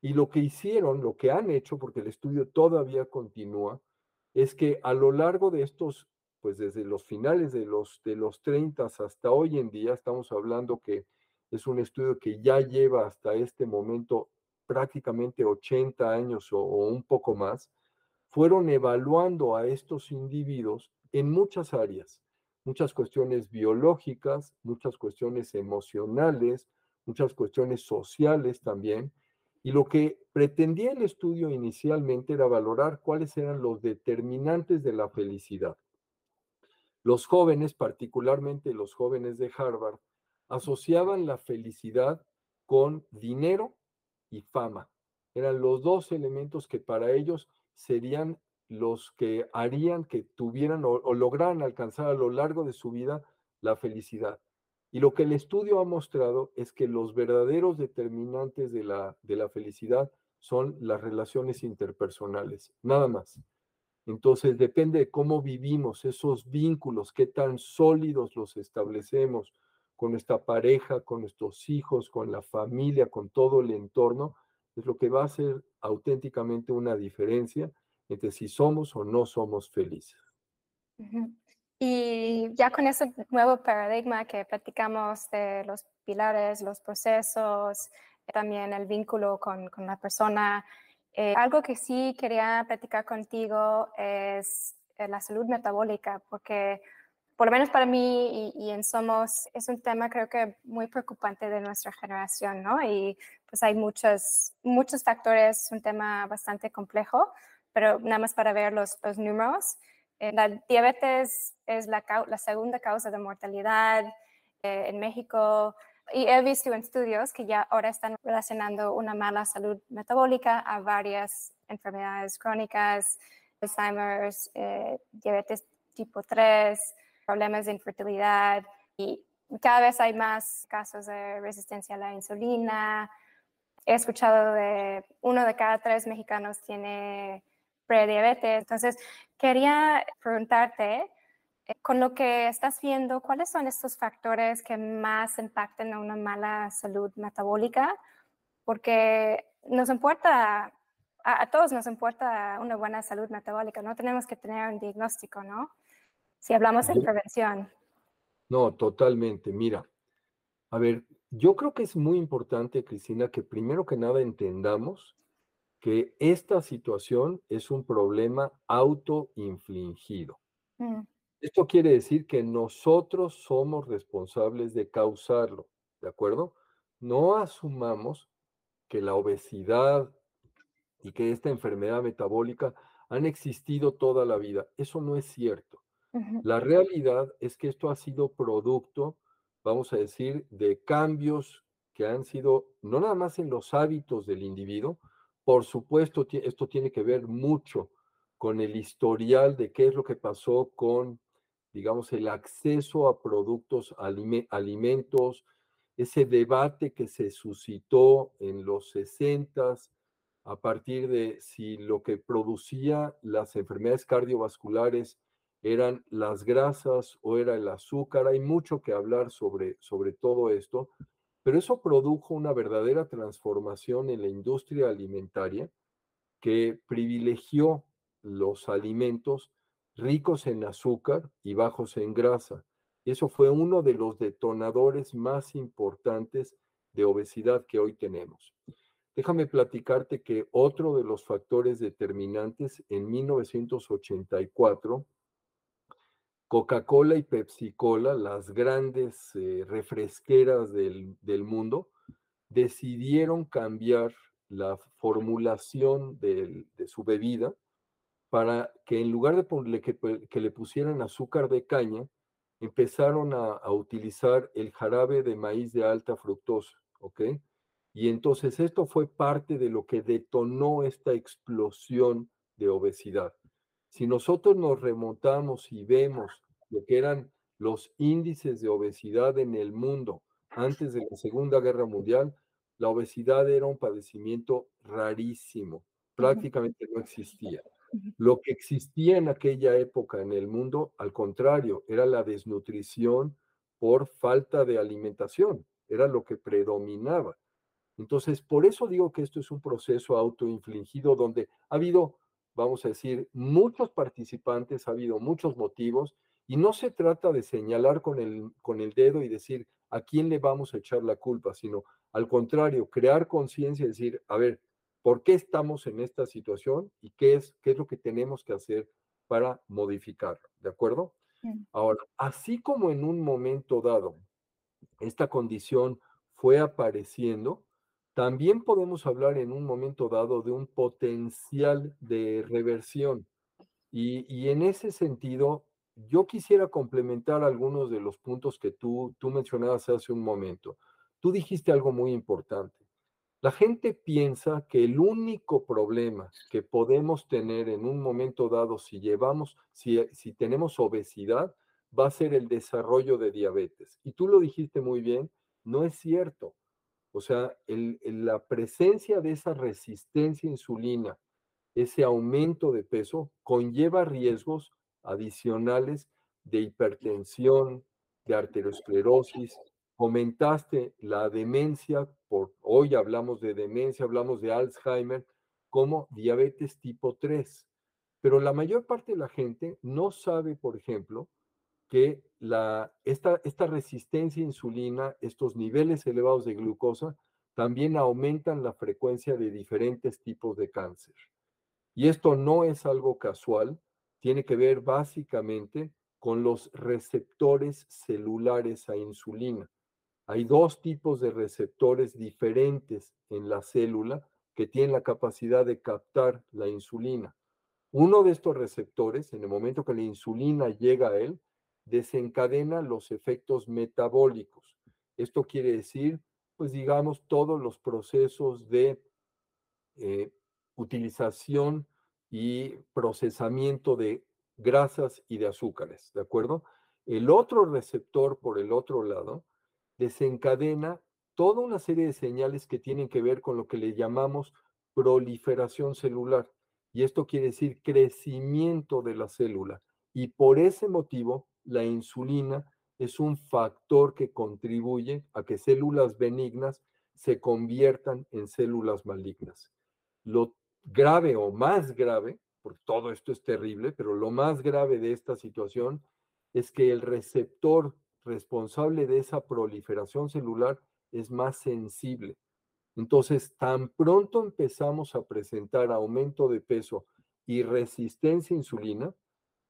Y lo que hicieron, lo que han hecho, porque el estudio todavía continúa, es que a lo largo de estos pues desde los finales de los, de los 30 hasta hoy en día, estamos hablando que es un estudio que ya lleva hasta este momento prácticamente 80 años o, o un poco más, fueron evaluando a estos individuos en muchas áreas, muchas cuestiones biológicas, muchas cuestiones emocionales, muchas cuestiones sociales también, y lo que pretendía el estudio inicialmente era valorar cuáles eran los determinantes de la felicidad. Los jóvenes, particularmente los jóvenes de Harvard, asociaban la felicidad con dinero y fama. Eran los dos elementos que para ellos serían los que harían que tuvieran o, lograran alcanzar a lo largo de su vida la felicidad. Y lo que el estudio ha mostrado es que los verdaderos determinantes de la, de la felicidad son las relaciones interpersonales, nada más. Entonces depende de cómo vivimos esos vínculos, qué tan sólidos los establecemos con nuestra pareja, con nuestros hijos, con la familia, con todo el entorno, es lo que va a hacer auténticamente una diferencia entre si somos o no somos felices. Y ya con ese nuevo paradigma que platicamos de los pilares, los procesos, también el vínculo con, con la persona, eh, algo que sí quería platicar contigo es eh, la salud metabólica, porque por lo menos para mí y, y, en Somos es un tema creo que muy preocupante de nuestra generación, ¿no? Y pues hay muchos, muchos factores, un tema bastante complejo, pero nada más para ver los, los números. Eh, la diabetes es la, la, segunda causa de mortalidad eh, en México y he visto en estudios que ya ahora están relacionando una mala salud metabólica a varias enfermedades crónicas, Alzheimer's, eh, diabetes tipo 3, problemas de infertilidad y cada vez hay más casos de resistencia a la insulina. He escuchado de uno de cada tres mexicanos tiene prediabetes. Entonces, quería preguntarte, eh, con lo que estás viendo, ¿cuáles son estos factores que más impactan a una mala salud metabólica? Porque nos importa, a, a, todos nos importa una buena salud metabólica, no tenemos que tener un diagnóstico, ¿no? Si hablamos de prevención. No, totalmente. Mira, a ver, yo creo que es muy importante, Cristina, que primero que nada entendamos que esta situación es un problema autoinfligido. Mm. Esto quiere decir que nosotros somos responsables de causarlo, ¿de acuerdo? No asumamos que la obesidad y que esta enfermedad metabólica han existido toda la vida. Eso no es cierto. Uh -huh. La realidad es que esto ha sido producto, vamos a decir, de cambios que han sido no nada más en los hábitos del individuo, por supuesto, esto tiene que ver mucho con el historial de qué es lo que pasó con, digamos, el acceso a productos, alimentos, ese debate que se suscitó en los 60 a partir de si lo que producía las enfermedades cardiovasculares eran las grasas o era el azúcar. Hay mucho que hablar sobre, sobre todo esto, pero eso produjo una verdadera transformación en la industria alimentaria que privilegió los alimentos ricos en azúcar y bajos en grasa. Eso fue uno de los detonadores más importantes de obesidad que hoy tenemos. Déjame platicarte que otro de los factores determinantes en 1984 Coca-Cola y Pepsi-Cola, las grandes eh, refresqueras del, del, mundo, decidieron cambiar la formulación de, su bebida para que en lugar de ponerle, que, que, le pusieran azúcar de caña, empezaron a, a, utilizar el jarabe de maíz de alta fructosa, ¿ok? Y entonces esto fue parte de lo que detonó esta explosión de obesidad. Si nosotros nos remontamos y vemos lo que eran los índices de obesidad en el mundo antes de la Segunda Guerra Mundial, la obesidad era un padecimiento rarísimo, prácticamente no existía. Lo que existía en aquella época en el mundo, al contrario, era la desnutrición por falta de alimentación, era lo que predominaba. Entonces, por eso digo que esto es un proceso autoinfligido donde ha habido vamos a decir, muchos participantes, ha habido muchos motivos Y no se trata de señalar con el, con el dedo y decir a quién le vamos a echar la culpa, sino al contrario, crear conciencia y decir, a ver, ¿por qué estamos en esta situación y qué es, qué es lo que tenemos que hacer para modificarlo? ¿De acuerdo? Ahora, así como en un momento dado esta condición fue apareciendo, también podemos hablar en un momento dado de un potencial de reversión. Y, en ese sentido, yo quisiera complementar algunos de los puntos que tú, tú mencionabas hace un momento. Tú dijiste algo muy importante. La gente piensa que el único problema que podemos tener en un momento dado si llevamos, si, si tenemos obesidad, va a ser el desarrollo de diabetes. Y tú lo dijiste muy bien, no es cierto. O sea, la presencia de esa resistencia insulina, ese aumento de peso, conlleva riesgos adicionales de hipertensión, de arteriosclerosis. Comentaste la demencia, por, hoy hablamos de demencia, hablamos de Alzheimer, como diabetes tipo 3. Pero la mayor parte de la gente no sabe, por ejemplo, que esta, esta resistencia a insulina, estos niveles elevados de glucosa, también aumentan la frecuencia de diferentes tipos de cáncer. Y esto no es algo casual, tiene que ver básicamente con los receptores celulares a insulina. Hay dos tipos de receptores diferentes en la célula que tienen la capacidad de captar la insulina. Uno de estos receptores, en el momento que la insulina llega a él, desencadena los efectos metabólicos. Esto quiere decir, pues digamos, todos los procesos de eh, utilización y procesamiento de grasas y de azúcares, ¿de acuerdo? El otro receptor, por el otro lado, desencadena toda una serie de señales que tienen que ver con lo que le llamamos proliferación celular. Y esto quiere decir crecimiento de la célula. Y por ese motivo la insulina es un factor que contribuye a que células benignas se conviertan en células malignas. Lo grave o más grave, porque todo esto es terrible, pero lo más grave de esta situación es que el receptor responsable de esa proliferación celular es más sensible. Entonces, tan pronto empezamos a presentar aumento de peso y resistencia a insulina,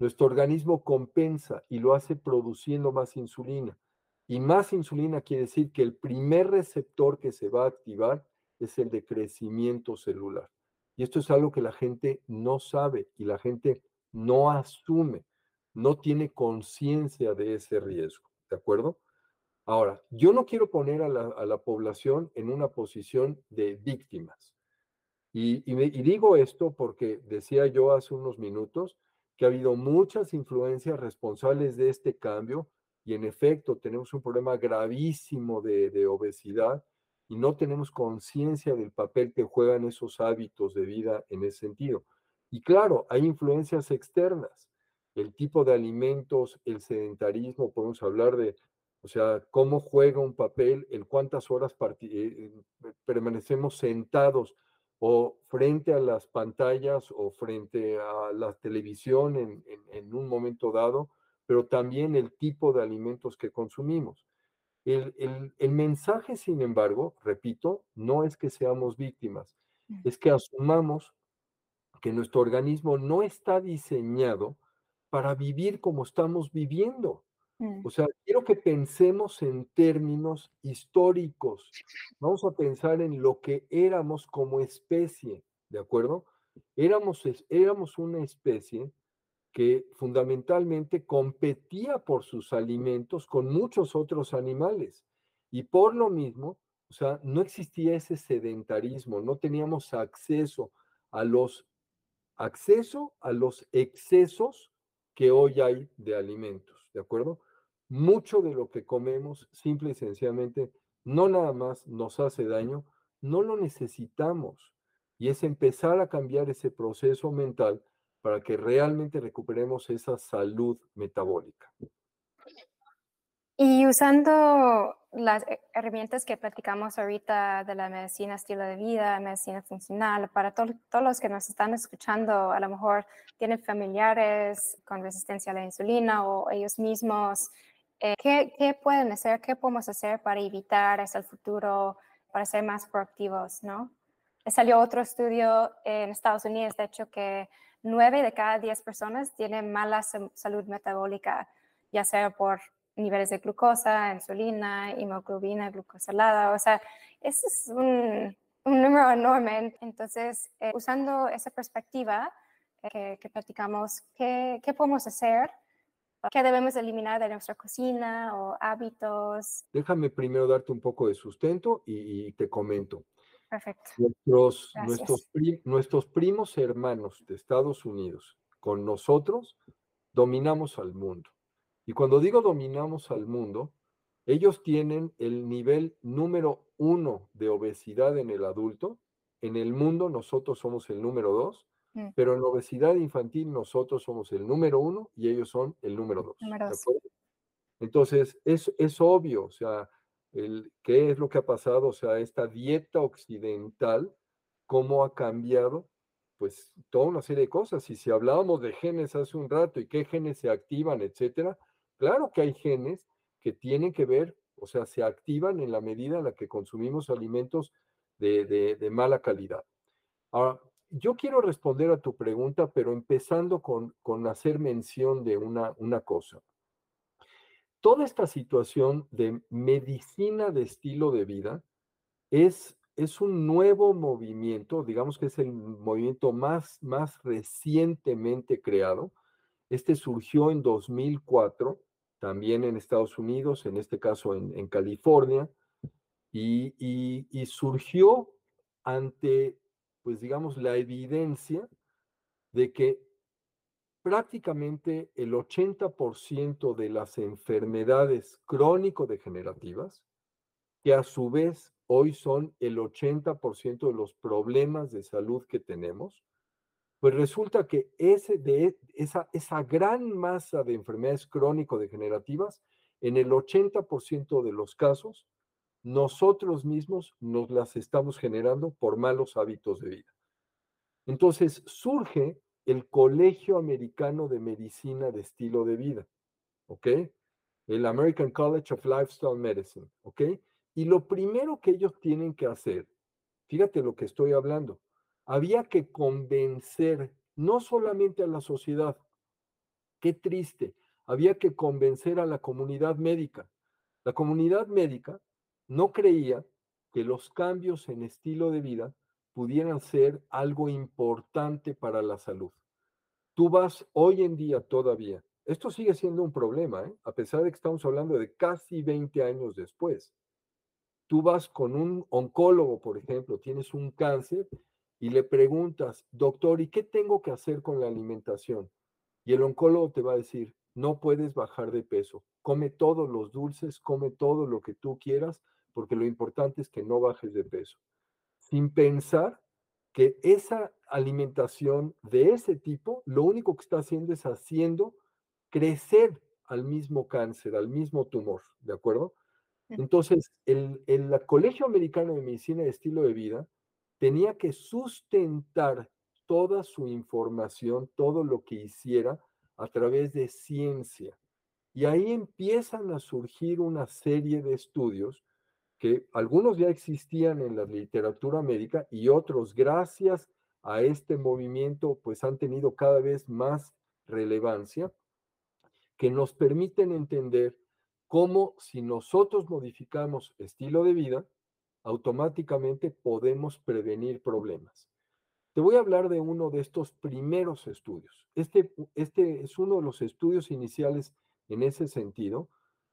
nuestro organismo compensa y lo hace produciendo más insulina. Y más insulina quiere decir que el primer receptor que se va a activar es el de crecimiento celular. Y esto es algo que la gente no sabe y la gente no asume, no tiene conciencia de ese riesgo. ¿De acuerdo? Ahora, yo no quiero poner a la, población en una posición de víctimas. Y, y digo esto porque decía yo hace unos minutos, que ha habido muchas influencias responsables de este cambio y en efecto tenemos un problema gravísimo de, obesidad y no tenemos conciencia del papel que juegan esos hábitos de vida en ese sentido. Y claro, hay influencias externas, el tipo de alimentos, el sedentarismo, podemos hablar de, o sea, cómo juega un papel, en cuántas horas eh, eh, permanecemos sentados o frente a las pantallas o frente a la televisión en, un momento dado, pero también el tipo de alimentos que consumimos. El, el, mensaje, sin embargo, repito, no es que seamos víctimas, mm. es que asumamos que nuestro organismo no está diseñado para vivir como estamos viviendo. Mm. O sea, quiero que pensemos en términos históricos. Vamos a pensar en lo que éramos como especie, ¿de acuerdo? Éramos, éramos una especie que fundamentalmente competía por sus alimentos con muchos otros animales. Y por lo mismo, o sea, no existía ese sedentarismo, no teníamos acceso a los acceso a los excesos que hoy hay de alimentos, ¿de acuerdo? Mucho de lo que comemos, simple y sencillamente, no nada más nos hace daño, no lo necesitamos. Y es empezar a cambiar ese proceso mental para que realmente recuperemos esa salud metabólica. Y usando las herramientas que platicamos ahorita de la medicina estilo de vida, medicina funcional, para todos los que nos están escuchando, a lo mejor tienen familiares con resistencia a la insulina o ellos mismos, eh, ¿qué, ¿qué, pueden hacer? ¿Qué podemos hacer para evitar hacia el futuro, para ser más proactivos, no? Salió otro estudio en Estados Unidos, de hecho, que nueve de cada diez personas tienen mala salud metabólica, ya sea por niveles de glucosa, insulina, hemoglobina glucosilada. O sea, ese es un, número enorme. Entonces, eh, usando esa perspectiva eh, que, platicamos, ¿qué, ¿qué, podemos hacer? ¿Qué debemos eliminar de nuestra cocina o hábitos? Déjame primero darte un poco de sustento y, te comento. Perfecto. Nuestros, nuestros, nuestros primos hermanos de Estados Unidos con nosotros dominamos al mundo. Y cuando digo dominamos al mundo, ellos tienen el nivel número uno de obesidad en el adulto. En el mundo nosotros somos el número dos, mm. pero en obesidad infantil nosotros somos el número uno y ellos son el número dos. Entonces, es, es obvio, o sea, el, qué es lo que ha pasado, o sea, esta dieta occidental, cómo ha cambiado pues toda una serie de cosas. Y si hablábamos de genes hace un rato y qué genes se activan, etcétera, Claro que hay genes que tienen que ver, o sea, se activan en la medida en la que consumimos alimentos de, mala calidad. Ahora, yo quiero responder a tu pregunta, pero empezando con, con hacer mención de una, una cosa. Toda esta situación de medicina de estilo de vida es, es un nuevo movimiento, digamos que es el movimiento más, más recientemente creado. Este surgió en 2004 también en Estados Unidos, en este caso en, California, y, surgió ante, pues digamos, la evidencia de que prácticamente el 80% de las enfermedades crónico-degenerativas, que a su vez hoy son el 80% de los problemas de salud que tenemos, pues resulta que ese de esa, esa gran masa de enfermedades crónico-degenerativas, en el 80% de los casos, nosotros mismos nos las estamos generando por malos hábitos de vida. Entonces surge el Colegio Americano de Medicina de Estilo de Vida, ¿ok? El American College of Lifestyle Medicine, ¿ok? Y lo primero que ellos tienen que hacer, fíjate lo que estoy hablando, había que convencer no solamente a la sociedad, qué triste, había que convencer a la comunidad médica. La comunidad médica no creía que los cambios en estilo de vida pudieran ser algo importante para la salud. Tú vas hoy en día todavía, esto sigue siendo un problema, ¿eh? a pesar de que estamos hablando de casi 20 años después. Tú vas con un oncólogo, por ejemplo, tienes un cáncer y le preguntas, doctor, ¿y qué tengo que hacer con la alimentación? Y el oncólogo te va a decir, no puedes bajar de peso, come todos los dulces, come todo lo que tú quieras, porque lo importante es que no bajes de peso. Sin pensar que esa alimentación de ese tipo, lo único que está haciendo es haciendo crecer al mismo cáncer, al mismo tumor, ¿de acuerdo? Entonces, el, el Colegio Americano de Medicina de Estilo de Vida tenía que sustentar toda su información, todo lo que hiciera a través de ciencia. Y ahí empiezan a surgir una serie de estudios que algunos ya existían en la literatura médica y otros, gracias a este movimiento, pues han tenido cada vez más relevancia, que nos permiten entender cómo si nosotros modificamos estilo de vida, automáticamente podemos prevenir problemas. Te voy a hablar de uno de estos primeros estudios. Este, este es uno de los estudios iniciales en ese sentido.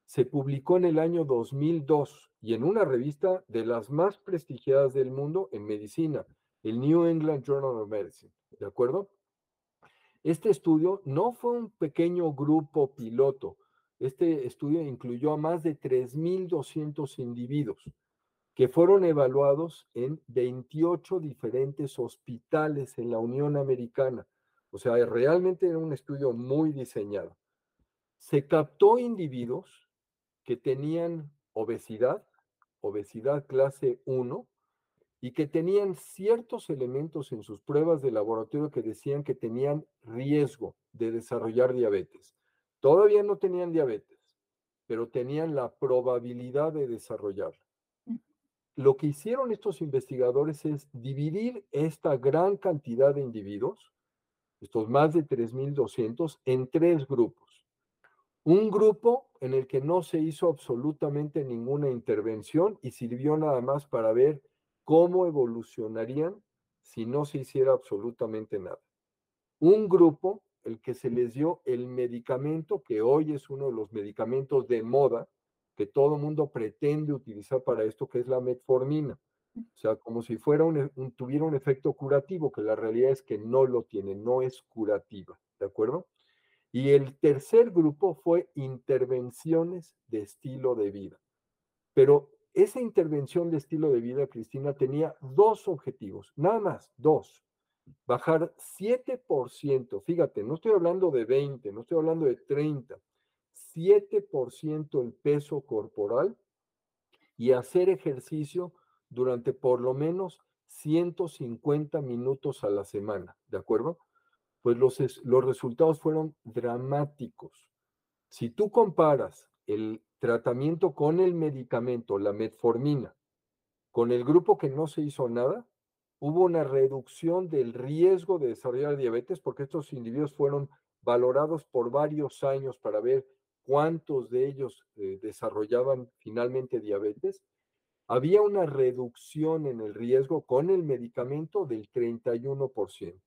Se publicó en el año 2002 y en una revista de las más prestigiadas del mundo en medicina, el New England Journal of Medicine. ¿De acuerdo? Este estudio no fue un pequeño grupo piloto. Este estudio incluyó a más de 3.200 individuos que fueron evaluados en 28 diferentes hospitales en la Unión Americana. O sea, realmente era un estudio muy diseñado. Se captó individuos que tenían obesidad, obesidad clase 1, y que tenían ciertos elementos en sus pruebas de laboratorio que decían que tenían riesgo de desarrollar diabetes. Todavía no tenían diabetes, pero tenían la probabilidad de desarrollarla. Lo que hicieron estos investigadores es dividir esta gran cantidad de individuos, estos más de 3.200, en tres grupos. Un grupo en el que no se hizo absolutamente ninguna intervención y sirvió nada más para ver cómo evolucionarían si no se hiciera absolutamente nada. Un grupo, el que se les dio el medicamento, que hoy es uno de los medicamentos de moda, que todo el mundo pretende utilizar para esto, que es la metformina. O sea, como si fuera un, tuviera un efecto curativo, que la realidad es que no lo tiene, no es curativa, ¿de acuerdo? Y el tercer grupo fue intervenciones de estilo de vida. Pero esa intervención de estilo de vida, Cristina, tenía dos objetivos, nada más, dos. Bajar 7%, fíjate, no estoy hablando de 20, no estoy hablando de 30, 7% el peso corporal y hacer ejercicio durante por lo menos 150 minutos a la semana, ¿de acuerdo? Pues los, los resultados fueron dramáticos. Si tú comparas el tratamiento con el medicamento, la metformina, con el grupo que no se hizo nada, hubo una reducción del riesgo de desarrollar diabetes porque estos individuos fueron valorados por varios años para ver cuántos de ellos eh, desarrollaban finalmente diabetes. Había una reducción en el riesgo con el medicamento del 31%.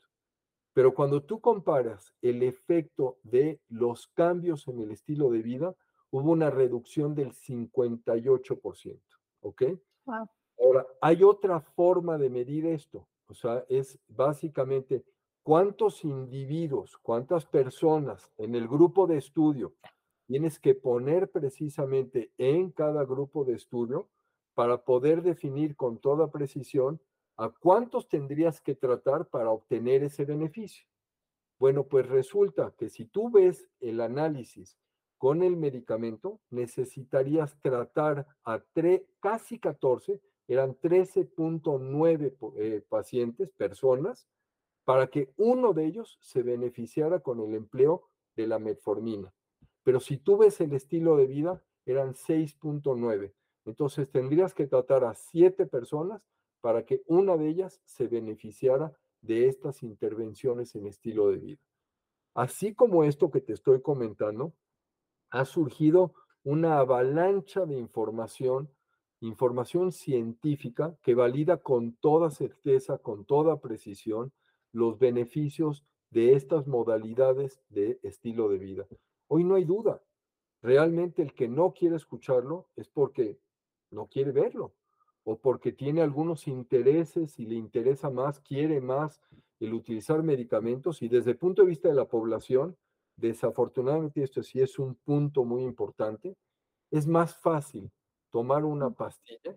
Pero cuando tú comparas el efecto de los cambios en el estilo de vida, hubo una reducción del 58%, ¿ok? Wow. Ahora, hay otra forma de medir esto, o sea, es básicamente cuántos individuos, cuántas personas en el grupo de estudio tienes que poner precisamente en cada grupo de estudio para poder definir con toda precisión a cuántos tendrías que tratar para obtener ese beneficio. Bueno, pues resulta que si tú ves el análisis con el medicamento necesitarías tratar a casi 14, eran 13.9 eh, pacientes, personas, para que uno de ellos se beneficiara con el empleo de la metformina. Pero si tú ves el estilo de vida, eran 6.9. Entonces tendrías que tratar a siete personas para que una de ellas se beneficiara de estas intervenciones en estilo de vida. Así como esto que te estoy comentando, ha surgido una avalancha de información, información científica que valida con toda certeza, con toda precisión, los beneficios de estas modalidades de estilo de vida. Hoy no hay duda. Realmente el que no quiere escucharlo es porque no quiere verlo o porque tiene algunos intereses y le interesa más, quiere más el utilizar medicamentos y desde el punto de vista de la población, Desafortunadamente, esto sí es un punto muy importante. Es más fácil tomar una pastilla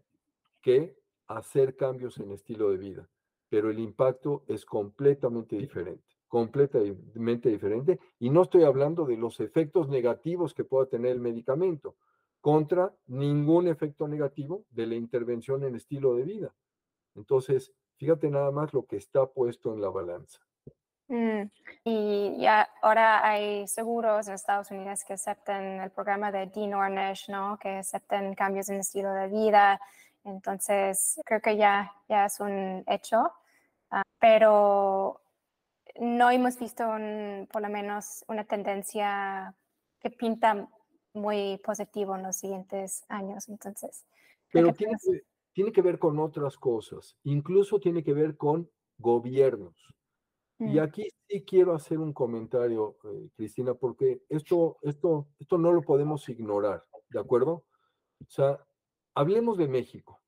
que hacer cambios en estilo de vida, pero el impacto es completamente diferente, completamente diferente. Y no estoy hablando de los efectos negativos que pueda tener el medicamento contra ningún efecto negativo de la intervención en estilo de vida. Entonces, fíjate nada más lo que está puesto en la balanza. Mm, y ya ahora hay seguros en Estados Unidos que aceptan el programa de D-Nornish, ¿no? Que aceptan cambios en estilo de vida. Entonces, creo que ya, ya es un hecho. Ah, pero no hemos visto por lo menos una tendencia que pinta muy positivo en los siguientes años. Entonces, pero tiene tiene que ver con otras cosas. Incluso tiene que ver con gobiernos. Y mm. aquí sí quiero hacer un comentario, eh, Cristina, porque esto, esto, esto no lo podemos ignorar, ¿de acuerdo? O sea, hablemos de México.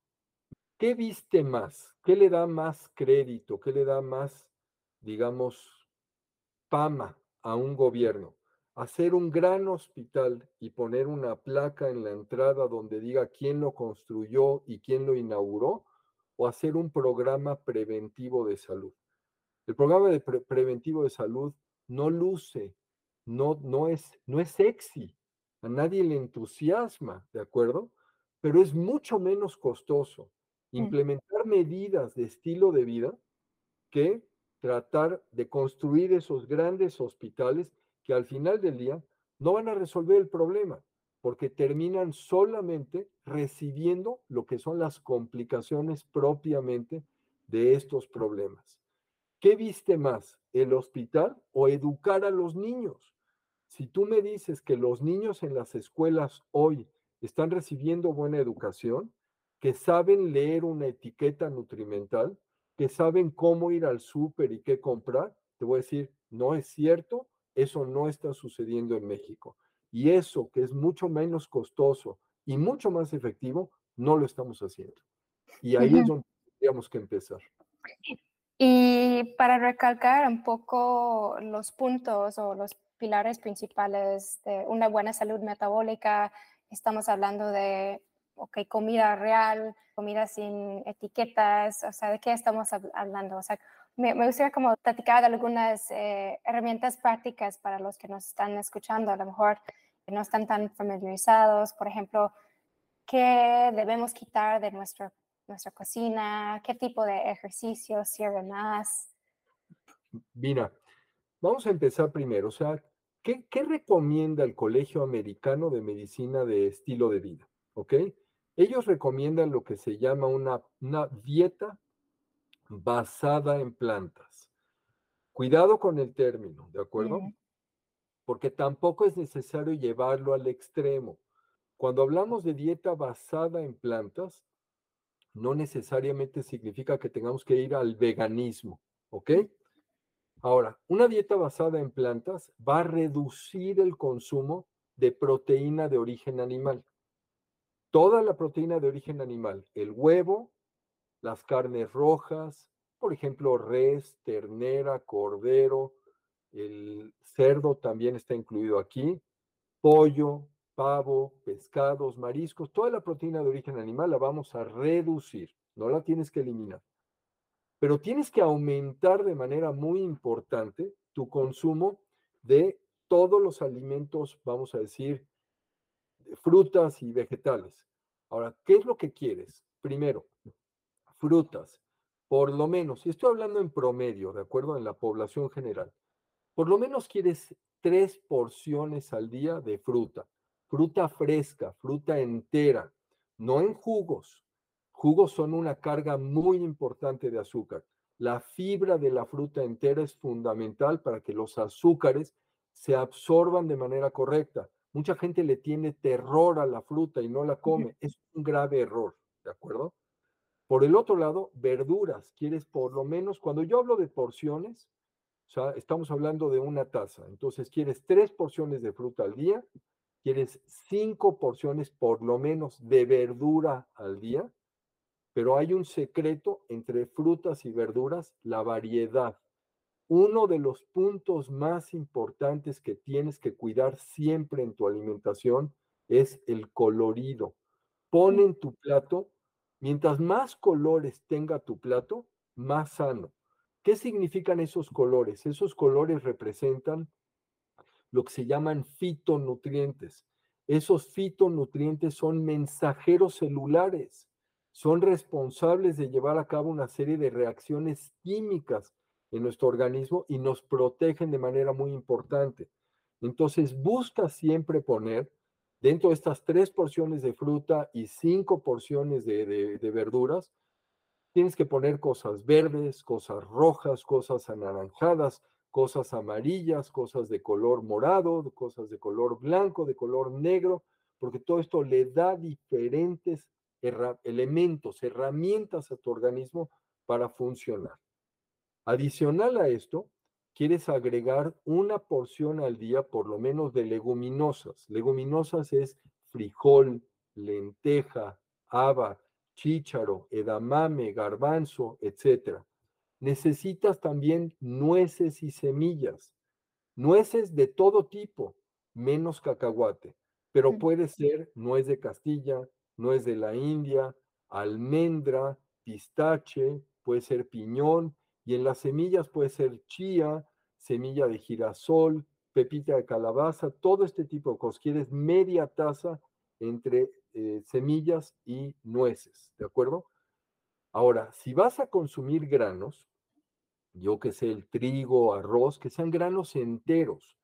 ¿Qué viste más? ¿Qué le da más crédito? ¿Qué le da más, digamos, fama a un gobierno? Hacer un gran hospital y poner una placa en la entrada donde diga quién lo construyó y quién lo inauguró, o hacer un programa preventivo de salud. El programa de preventivo de salud no luce, no, no, es, no es sexy, a nadie le entusiasma, ¿de acuerdo? Pero es mucho menos costoso implementar medidas de estilo de vida que tratar de construir esos grandes hospitales que al final del día no van a resolver el problema, porque terminan solamente recibiendo lo que son las complicaciones propiamente de estos problemas. ¿Qué viste más, el hospital o educar a los niños? Si tú me dices que los niños en las escuelas hoy están recibiendo buena educación, que saben leer una etiqueta nutrimental, que saben cómo ir al súper y qué comprar, te voy a decir, no es cierto, eso no está sucediendo en México. Y eso, que es mucho menos costoso y mucho más efectivo, no lo estamos haciendo. Y ahí es donde tendríamos que empezar. Y para recalcar un poco los puntos o los pilares principales de una buena salud metabólica, estamos hablando de ok, comida real, comida sin etiquetas, o sea, ¿de qué estamos hablando? O sea, me, gustaría como platicar algunas eh, herramientas prácticas para los que nos están escuchando, a lo mejor no están tan familiarizados, por ejemplo, ¿qué debemos quitar de nuestra, nuestra cocina? ¿Qué tipo de ejercicios sirve más? Mira, vamos a empezar primero, o sea, ¿qué, ¿qué recomienda el Colegio Americano de Medicina de Estilo de Vida? ¿Ok? Ellos recomiendan lo que se llama una, dieta basada en plantas. Cuidado con el término, ¿de acuerdo? Porque tampoco es necesario llevarlo al extremo. Cuando hablamos de dieta basada en plantas, no necesariamente significa que tengamos que ir al veganismo, ¿ok? Ahora, una dieta basada en plantas va a reducir el consumo de proteína de origen animal toda la proteína de origen animal, el huevo, las carnes rojas, por ejemplo, res, ternera, cordero, el cerdo también está incluido aquí, pollo, pavo, pescados, mariscos, toda la proteína de origen animal la vamos a reducir, no la tienes que eliminar. Pero tienes que aumentar de manera muy importante tu consumo de todos los alimentos, vamos a decir, frutas y vegetales. Ahora, ¿qué es lo que quieres? Primero, frutas. Por lo menos, y estoy hablando en promedio, ¿de acuerdo? En la población general. Por lo menos quieres tres porciones al día de fruta. Fruta fresca, fruta entera, no en jugos. Jugos son una carga muy importante de azúcar. La fibra de la fruta entera es fundamental para que los azúcares se absorban de manera correcta. Mucha gente le tiene terror a la fruta y no la come. Es un grave error, ¿de acuerdo? Por el otro lado, verduras. Quieres por lo menos, cuando yo hablo de porciones, o sea, estamos hablando de una taza. Entonces, quieres tres porciones de fruta al día, quieres cinco porciones por lo menos de verdura al día, pero hay un secreto entre frutas y verduras, la variedad uno de los puntos más importantes que tienes que cuidar siempre en tu alimentación es el colorido. Pon en tu plato, mientras más colores tenga tu plato, más sano. ¿Qué significan esos colores? Esos colores representan lo que se llaman fitonutrientes. Esos fitonutrientes son mensajeros celulares, son responsables de llevar a cabo una serie de reacciones químicas en nuestro organismo y nos protegen de manera muy importante. Entonces, busca siempre poner dentro de estas tres porciones de fruta y cinco porciones de, verduras, tienes que poner cosas verdes, cosas rojas, cosas anaranjadas, cosas amarillas, cosas de color morado, cosas de color blanco, de color negro, porque todo esto le da diferentes elementos, herramientas a tu organismo para funcionar. Adicional a esto, quieres agregar una porción al día por lo menos de leguminosas. Leguminosas es frijol, lenteja, haba, chícharo, edamame, garbanzo, etc. Necesitas también nueces y semillas. Nueces de todo tipo, menos cacahuate, pero puede ser nuez de Castilla, nuez de la India, almendra, pistache, puede ser piñón, y en las semillas puede ser chía, semilla de girasol, pepita de calabaza, todo este tipo de cosas. Quieres media taza entre eh, semillas y nueces, ¿de acuerdo? Ahora, si vas a consumir granos, yo que sé, el trigo, arroz, que sean granos enteros,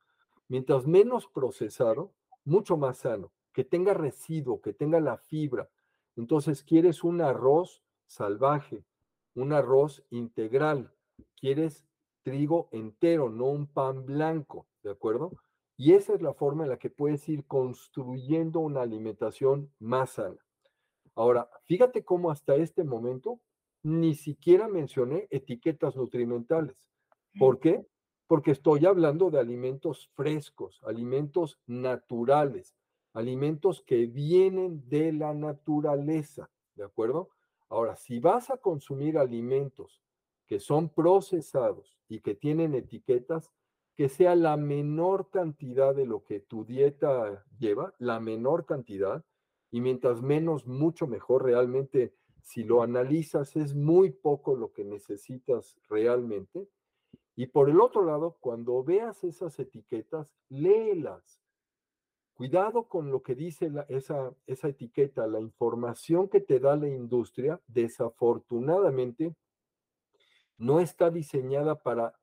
mientras menos procesado, mucho más sano, que tenga residuo, que tenga la fibra. Entonces, quieres un arroz salvaje, un arroz integral, quieres trigo entero, no un pan blanco, ¿de acuerdo? Y esa es la forma en la que puedes ir construyendo una alimentación más sana. Ahora, fíjate cómo hasta este momento ni siquiera mencioné etiquetas nutrimentales. ¿Por qué? Porque estoy hablando de alimentos frescos, alimentos naturales, alimentos que vienen de la naturaleza, ¿de acuerdo? Ahora, si vas a consumir alimentos que son procesados y que tienen etiquetas, que sea la menor cantidad de lo que tu dieta lleva, la menor cantidad, y mientras menos, mucho mejor realmente, si lo analizas, es muy poco lo que necesitas realmente. Y por el otro lado, cuando veas esas etiquetas, léelas. Cuidado con lo que dice esa, esa etiqueta, la información que te da la industria, desafortunadamente, no está diseñada para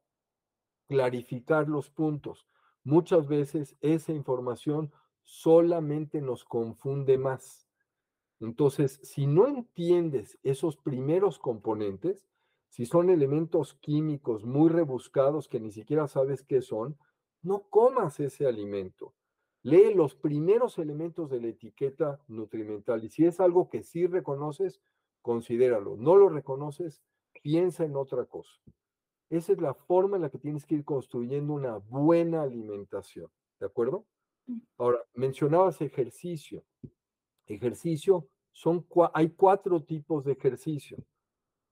clarificar los puntos. Muchas veces esa información solamente nos confunde más. Entonces, si no entiendes esos primeros componentes, si son elementos químicos muy rebuscados que ni siquiera sabes qué son, no comas ese alimento. Lee los primeros elementos de la etiqueta nutrimental y si es algo que sí reconoces, considéralo. No lo reconoces, piensa en otra cosa. Esa es la forma en la que tienes que ir construyendo una buena alimentación, ¿de acuerdo? Mm. Ahora, mencionabas ejercicio. Ejercicio, son, hay cuatro tipos de ejercicio.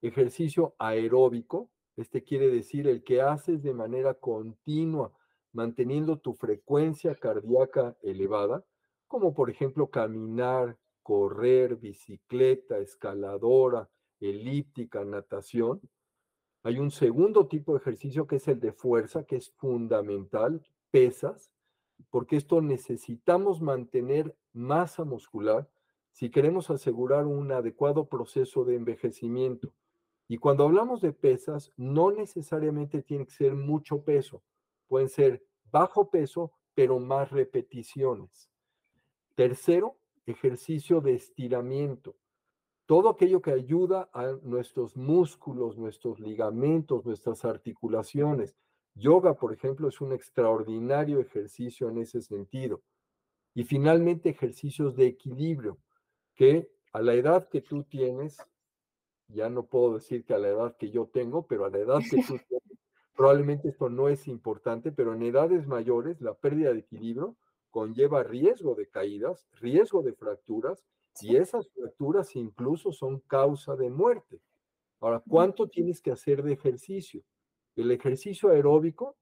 Ejercicio aeróbico, este quiere decir el que haces de manera continua, manteniendo tu frecuencia cardíaca elevada, como por ejemplo caminar, correr, bicicleta, escaladora, elíptica, natación. Hay un segundo tipo de ejercicio que es el de fuerza, que es fundamental, pesas, porque esto necesitamos mantener masa muscular si queremos asegurar un adecuado proceso de envejecimiento. Y cuando hablamos de pesas, no necesariamente tiene que ser mucho peso, pueden ser bajo peso, pero más repeticiones. Tercero, ejercicio de estiramiento todo aquello que ayuda a nuestros músculos, nuestros ligamentos, nuestras articulaciones. Yoga, por ejemplo, es un extraordinario ejercicio en ese sentido. Y finalmente, ejercicios de equilibrio, que a la edad que tú tienes, ya no puedo decir que a la edad que yo tengo, pero a la edad que tú tienes, probablemente esto no es importante, pero en edades mayores la pérdida de equilibrio conlleva riesgo de caídas, riesgo de fracturas y esas fracturas incluso son causa de muerte. Ahora, ¿cuánto tienes que hacer de ejercicio? El ejercicio aeróbico,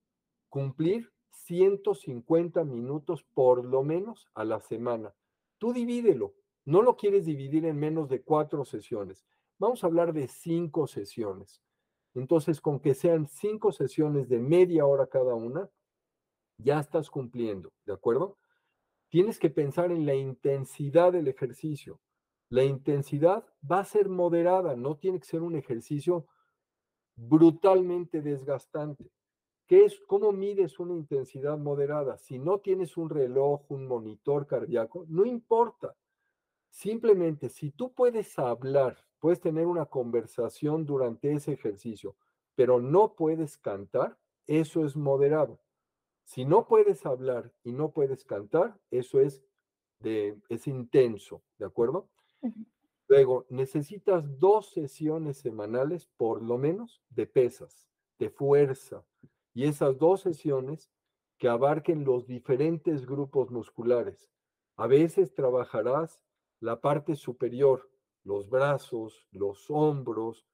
cumplir 150 minutos por lo menos a la semana. Tú divídelo. No lo quieres dividir en menos de cuatro sesiones. Vamos a hablar de cinco sesiones. Entonces, con que sean cinco sesiones de media hora cada una, ya estás cumpliendo, ¿de acuerdo? Tienes que pensar en la intensidad del ejercicio. La intensidad va a ser moderada, no tiene que ser un ejercicio brutalmente desgastante. ¿Qué es, ¿Cómo mides una intensidad moderada? Si no tienes un reloj, un monitor cardíaco, no importa. Simplemente, si tú puedes hablar, puedes tener una conversación durante ese ejercicio, pero no puedes cantar, eso es moderado. Si no puedes hablar y no puedes cantar, eso es, de, es intenso, ¿de acuerdo? Luego, necesitas dos sesiones semanales, por lo menos, de pesas, de fuerza. Y esas dos sesiones que abarquen los diferentes grupos musculares. A veces trabajarás la parte superior, los brazos, los hombros,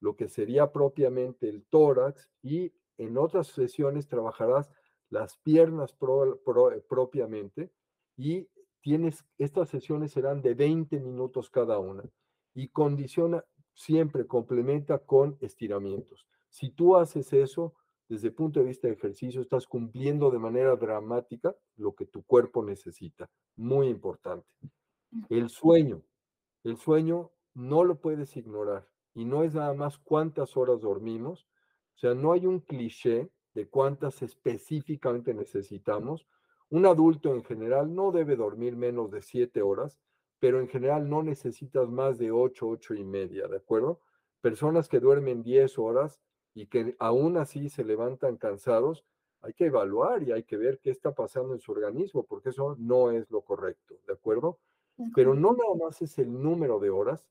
lo que sería propiamente el tórax, y en otras sesiones trabajarás las piernas propiamente y tienes, estas sesiones serán de 20 minutos cada una y condiciona, siempre complementa con estiramientos. Si tú haces eso, desde el punto de vista de ejercicio, estás cumpliendo de manera dramática lo que tu cuerpo necesita. Muy importante. El sueño. El sueño no lo puedes ignorar y no es nada más cuántas horas dormimos. O sea, no hay un cliché de cuántas específicamente necesitamos. Un adulto en general no debe dormir menos de siete horas, pero en general no necesitas más de ocho, ocho y media, ¿de acuerdo? Personas que duermen diez horas y que aún así se levantan cansados, hay que evaluar y hay que ver qué está pasando en su organismo, porque eso no es lo correcto, ¿de acuerdo? Pero no nada más es el número de horas,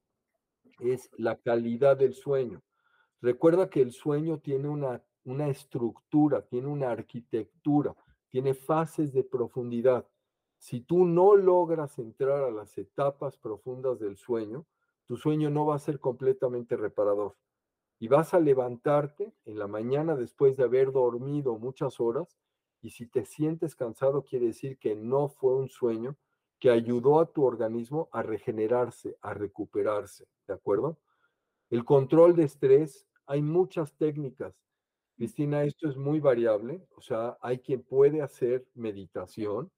es la calidad del sueño. Recuerda que el sueño tiene una, una estructura, tiene una arquitectura, tiene fases de profundidad. Si tú no logras entrar a las etapas profundas del sueño, tu sueño no va a ser completamente reparador. Y vas a levantarte en la mañana después de haber dormido muchas horas y si te sientes cansado quiere decir que no fue un sueño que ayudó a tu organismo a regenerarse, a recuperarse, ¿de acuerdo? El control de estrés, hay muchas técnicas. Cristina, esto es muy variable, o sea, hay quien puede hacer meditación,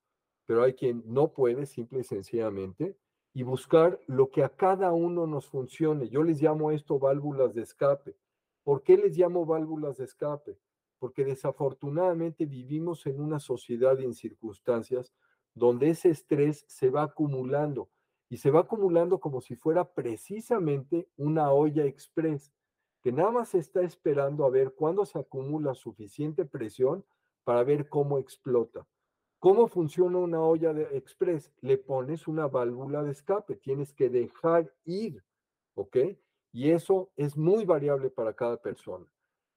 pero hay quien no puede, simple y sencillamente, y buscar lo que a cada uno nos funcione. Yo les llamo esto válvulas de escape. ¿Por qué les llamo válvulas de escape? Porque desafortunadamente vivimos en una sociedad y en circunstancias donde ese estrés se va acumulando y se va acumulando como si fuera precisamente una olla express, que nada más está esperando a ver cuándo se acumula suficiente presión para ver cómo explota. ¿Cómo funciona una olla de express? Le pones una válvula de escape, tienes que dejar ir, ¿ok? Y eso es muy variable para cada persona.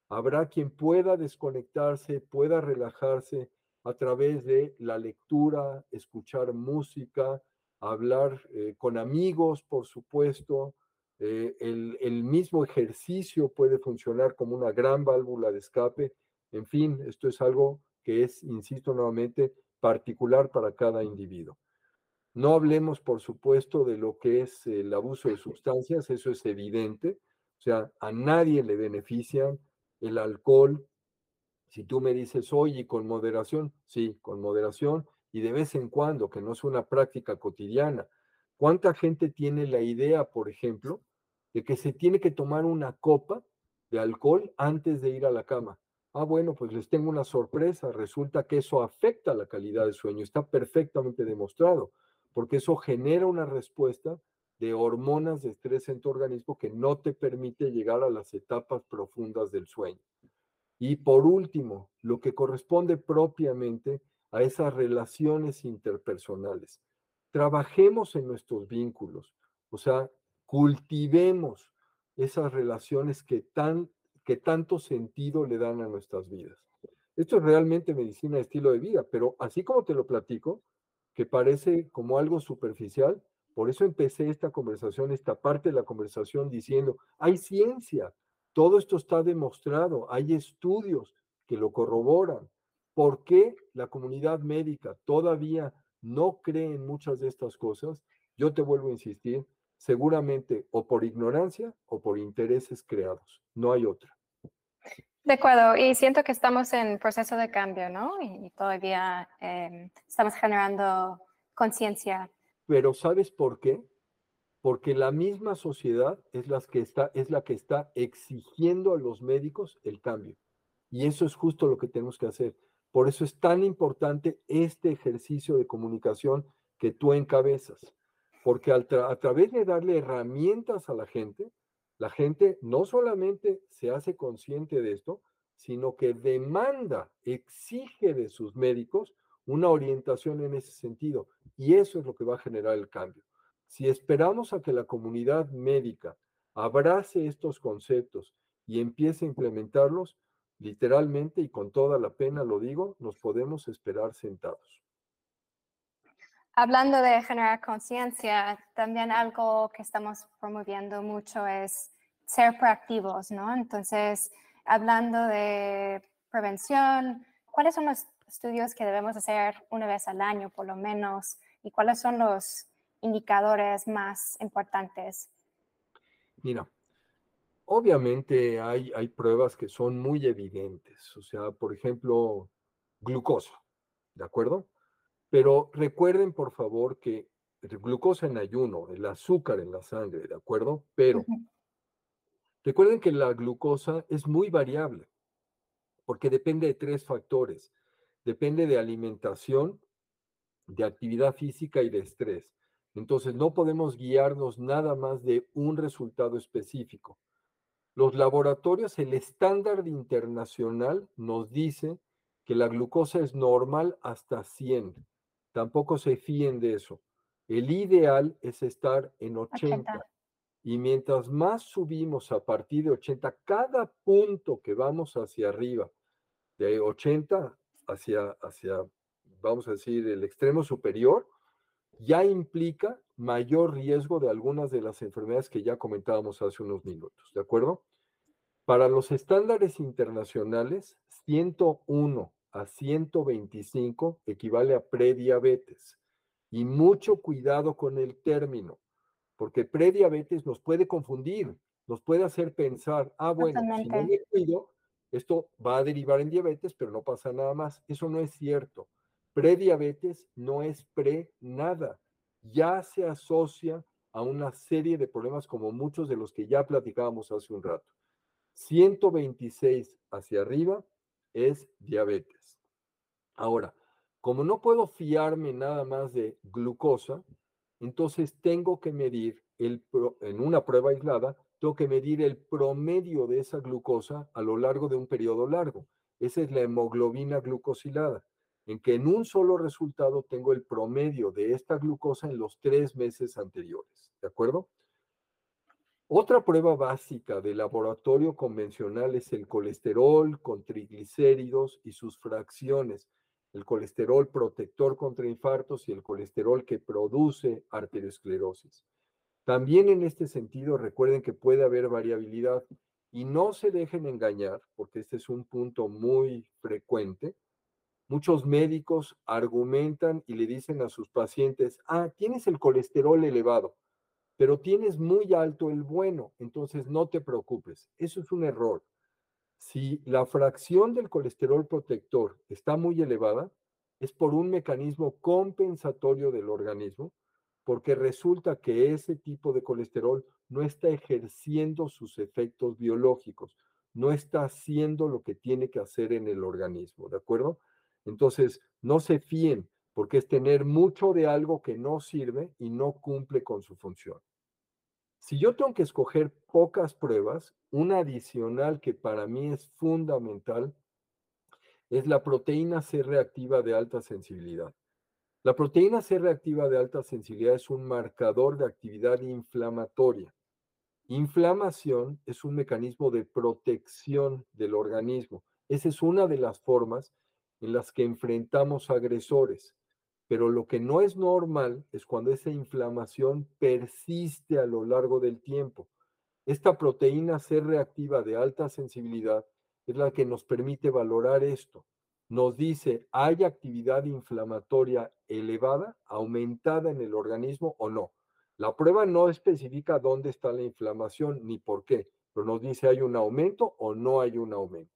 Habrá quien pueda desconectarse, pueda relajarse, a través de la lectura, escuchar música, hablar eh, con amigos, por supuesto. Eh, el, el, mismo ejercicio puede funcionar como una gran válvula de escape. En fin, esto es algo que es, insisto nuevamente, particular para cada individuo. No hablemos, por supuesto, de lo que es el abuso de sustancias, eso es evidente. O sea, a nadie le benefician el alcohol, si tú me dices, oye, con moderación, sí, con moderación y de vez en cuando, que no es una práctica cotidiana. ¿Cuánta gente tiene la idea, por ejemplo, de que se tiene que tomar una copa de alcohol antes de ir a la cama? Ah, bueno, pues les tengo una sorpresa. Resulta que eso afecta la calidad del sueño. Está perfectamente demostrado, porque eso genera una respuesta de hormonas de estrés en tu organismo que no te permite llegar a las etapas profundas del sueño. Y por último, lo que corresponde propiamente a esas relaciones interpersonales. Trabajemos en nuestros vínculos, o sea, cultivemos esas relaciones que, tan, que tanto sentido le dan a nuestras vidas. Esto es realmente medicina de estilo de vida, pero así como te lo platico, que parece como algo superficial, por eso empecé esta conversación, esta parte de la conversación diciendo, hay ciencia, todo esto está demostrado, hay estudios que lo corroboran. ¿Por qué la comunidad médica todavía no cree en muchas de estas cosas? Yo te vuelvo a insistir, seguramente o por ignorancia o por intereses creados. No hay otra. De acuerdo, y siento que estamos en proceso de cambio, ¿no? Y, todavía em, estamos generando conciencia. Pero ¿sabes por qué? porque la misma sociedad es la, que está, es la que está exigiendo a los médicos el cambio. Y eso es justo lo que tenemos que hacer. Por eso es tan importante este ejercicio de comunicación que tú encabezas, porque a través de darle herramientas a la gente, la gente no solamente se hace consciente de esto, sino que demanda, exige de sus médicos una orientación en ese sentido. Y eso es lo que va a generar el cambio. Si esperamos a que la comunidad médica abrace estos conceptos y empiece a implementarlos, literalmente y con toda la pena lo digo, nos podemos esperar sentados. Hablando de generar conciencia, también algo que estamos promoviendo mucho es ser proactivos, ¿no? Entonces, hablando de prevención, ¿cuáles son los estudios que debemos hacer una vez al año, por lo menos? ¿Y cuáles son los indicadores más importantes? Mira, Obviamente hay, hay pruebas que son muy evidentes, o sea, por ejemplo, glucosa, ¿de acuerdo? Pero recuerden, por favor, que el glucosa en ayuno, el azúcar en la sangre, ¿de acuerdo? Pero recuerden que la glucosa es muy variable, porque depende de tres factores. Depende de alimentación, de actividad física y de estrés. Entonces, no podemos guiarnos nada más de un resultado específico. Los laboratorios, el estándar internacional nos dice que la glucosa es normal hasta 100. Tampoco se fíen de eso. El ideal es estar en 80. Y mientras más subimos a partir de 80, cada punto que vamos hacia arriba, de 80 hacia, hacia, vamos a decir, el extremo superior, ya implica mayor riesgo de algunas de las enfermedades que ya comentábamos hace unos minutos, ¿de acuerdo? Para los estándares internacionales, 101 a 125 equivale a prediabetes. Y mucho cuidado con el término, porque prediabetes nos puede confundir, nos puede hacer pensar, ah, bueno, si no me cuido, esto va a derivar en diabetes, pero no pasa nada más. Eso no es cierto. Prediabetes no es pre nada. Ya se asocia a una serie de problemas como muchos de los que ya platicábamos hace un rato. 126 hacia arriba es diabetes. Ahora, como no puedo fiarme nada más de glucosa, entonces tengo que medir el, en una prueba aislada, tengo que medir el promedio de esa glucosa a lo largo de un periodo largo. Esa es la hemoglobina glucosilada, en que en un solo resultado tengo el promedio de esta glucosa en los tres meses anteriores. ¿De acuerdo? Otra prueba básica de laboratorio convencional es el colesterol con triglicéridos y sus fracciones, el colesterol protector contra infartos y el colesterol que produce arteriosclerosis. También en este sentido recuerden que puede haber variabilidad y no se dejen engañar, porque este es un punto muy frecuente. Muchos médicos argumentan y le dicen a sus pacientes, ah, tienes el colesterol elevado pero tienes muy alto el bueno, entonces no te preocupes. Eso es un error. Si la fracción del colesterol protector está muy elevada, es por un mecanismo compensatorio del organismo, porque resulta que ese tipo de colesterol no está ejerciendo sus efectos biológicos, no está haciendo lo que tiene que hacer en el organismo, ¿de acuerdo? Entonces, no se fíen, porque es tener mucho de algo que no sirve y no cumple con su función. Si yo tengo que escoger pocas pruebas, una adicional que para mí es fundamental es la proteína C reactiva de alta sensibilidad. La proteína C reactiva de alta sensibilidad es un marcador de actividad inflamatoria. Inflamación es un mecanismo de protección del organismo. Esa es una de las formas en las que enfrentamos agresores. Pero lo que no es normal es cuando esa inflamación persiste a lo largo del tiempo. Esta proteína C reactiva de alta sensibilidad es la que nos permite valorar esto. Nos dice, ¿hay actividad inflamatoria elevada, aumentada en el organismo o no? La prueba no especifica dónde está la inflamación ni por qué, pero nos dice, ¿hay un aumento o no hay un aumento?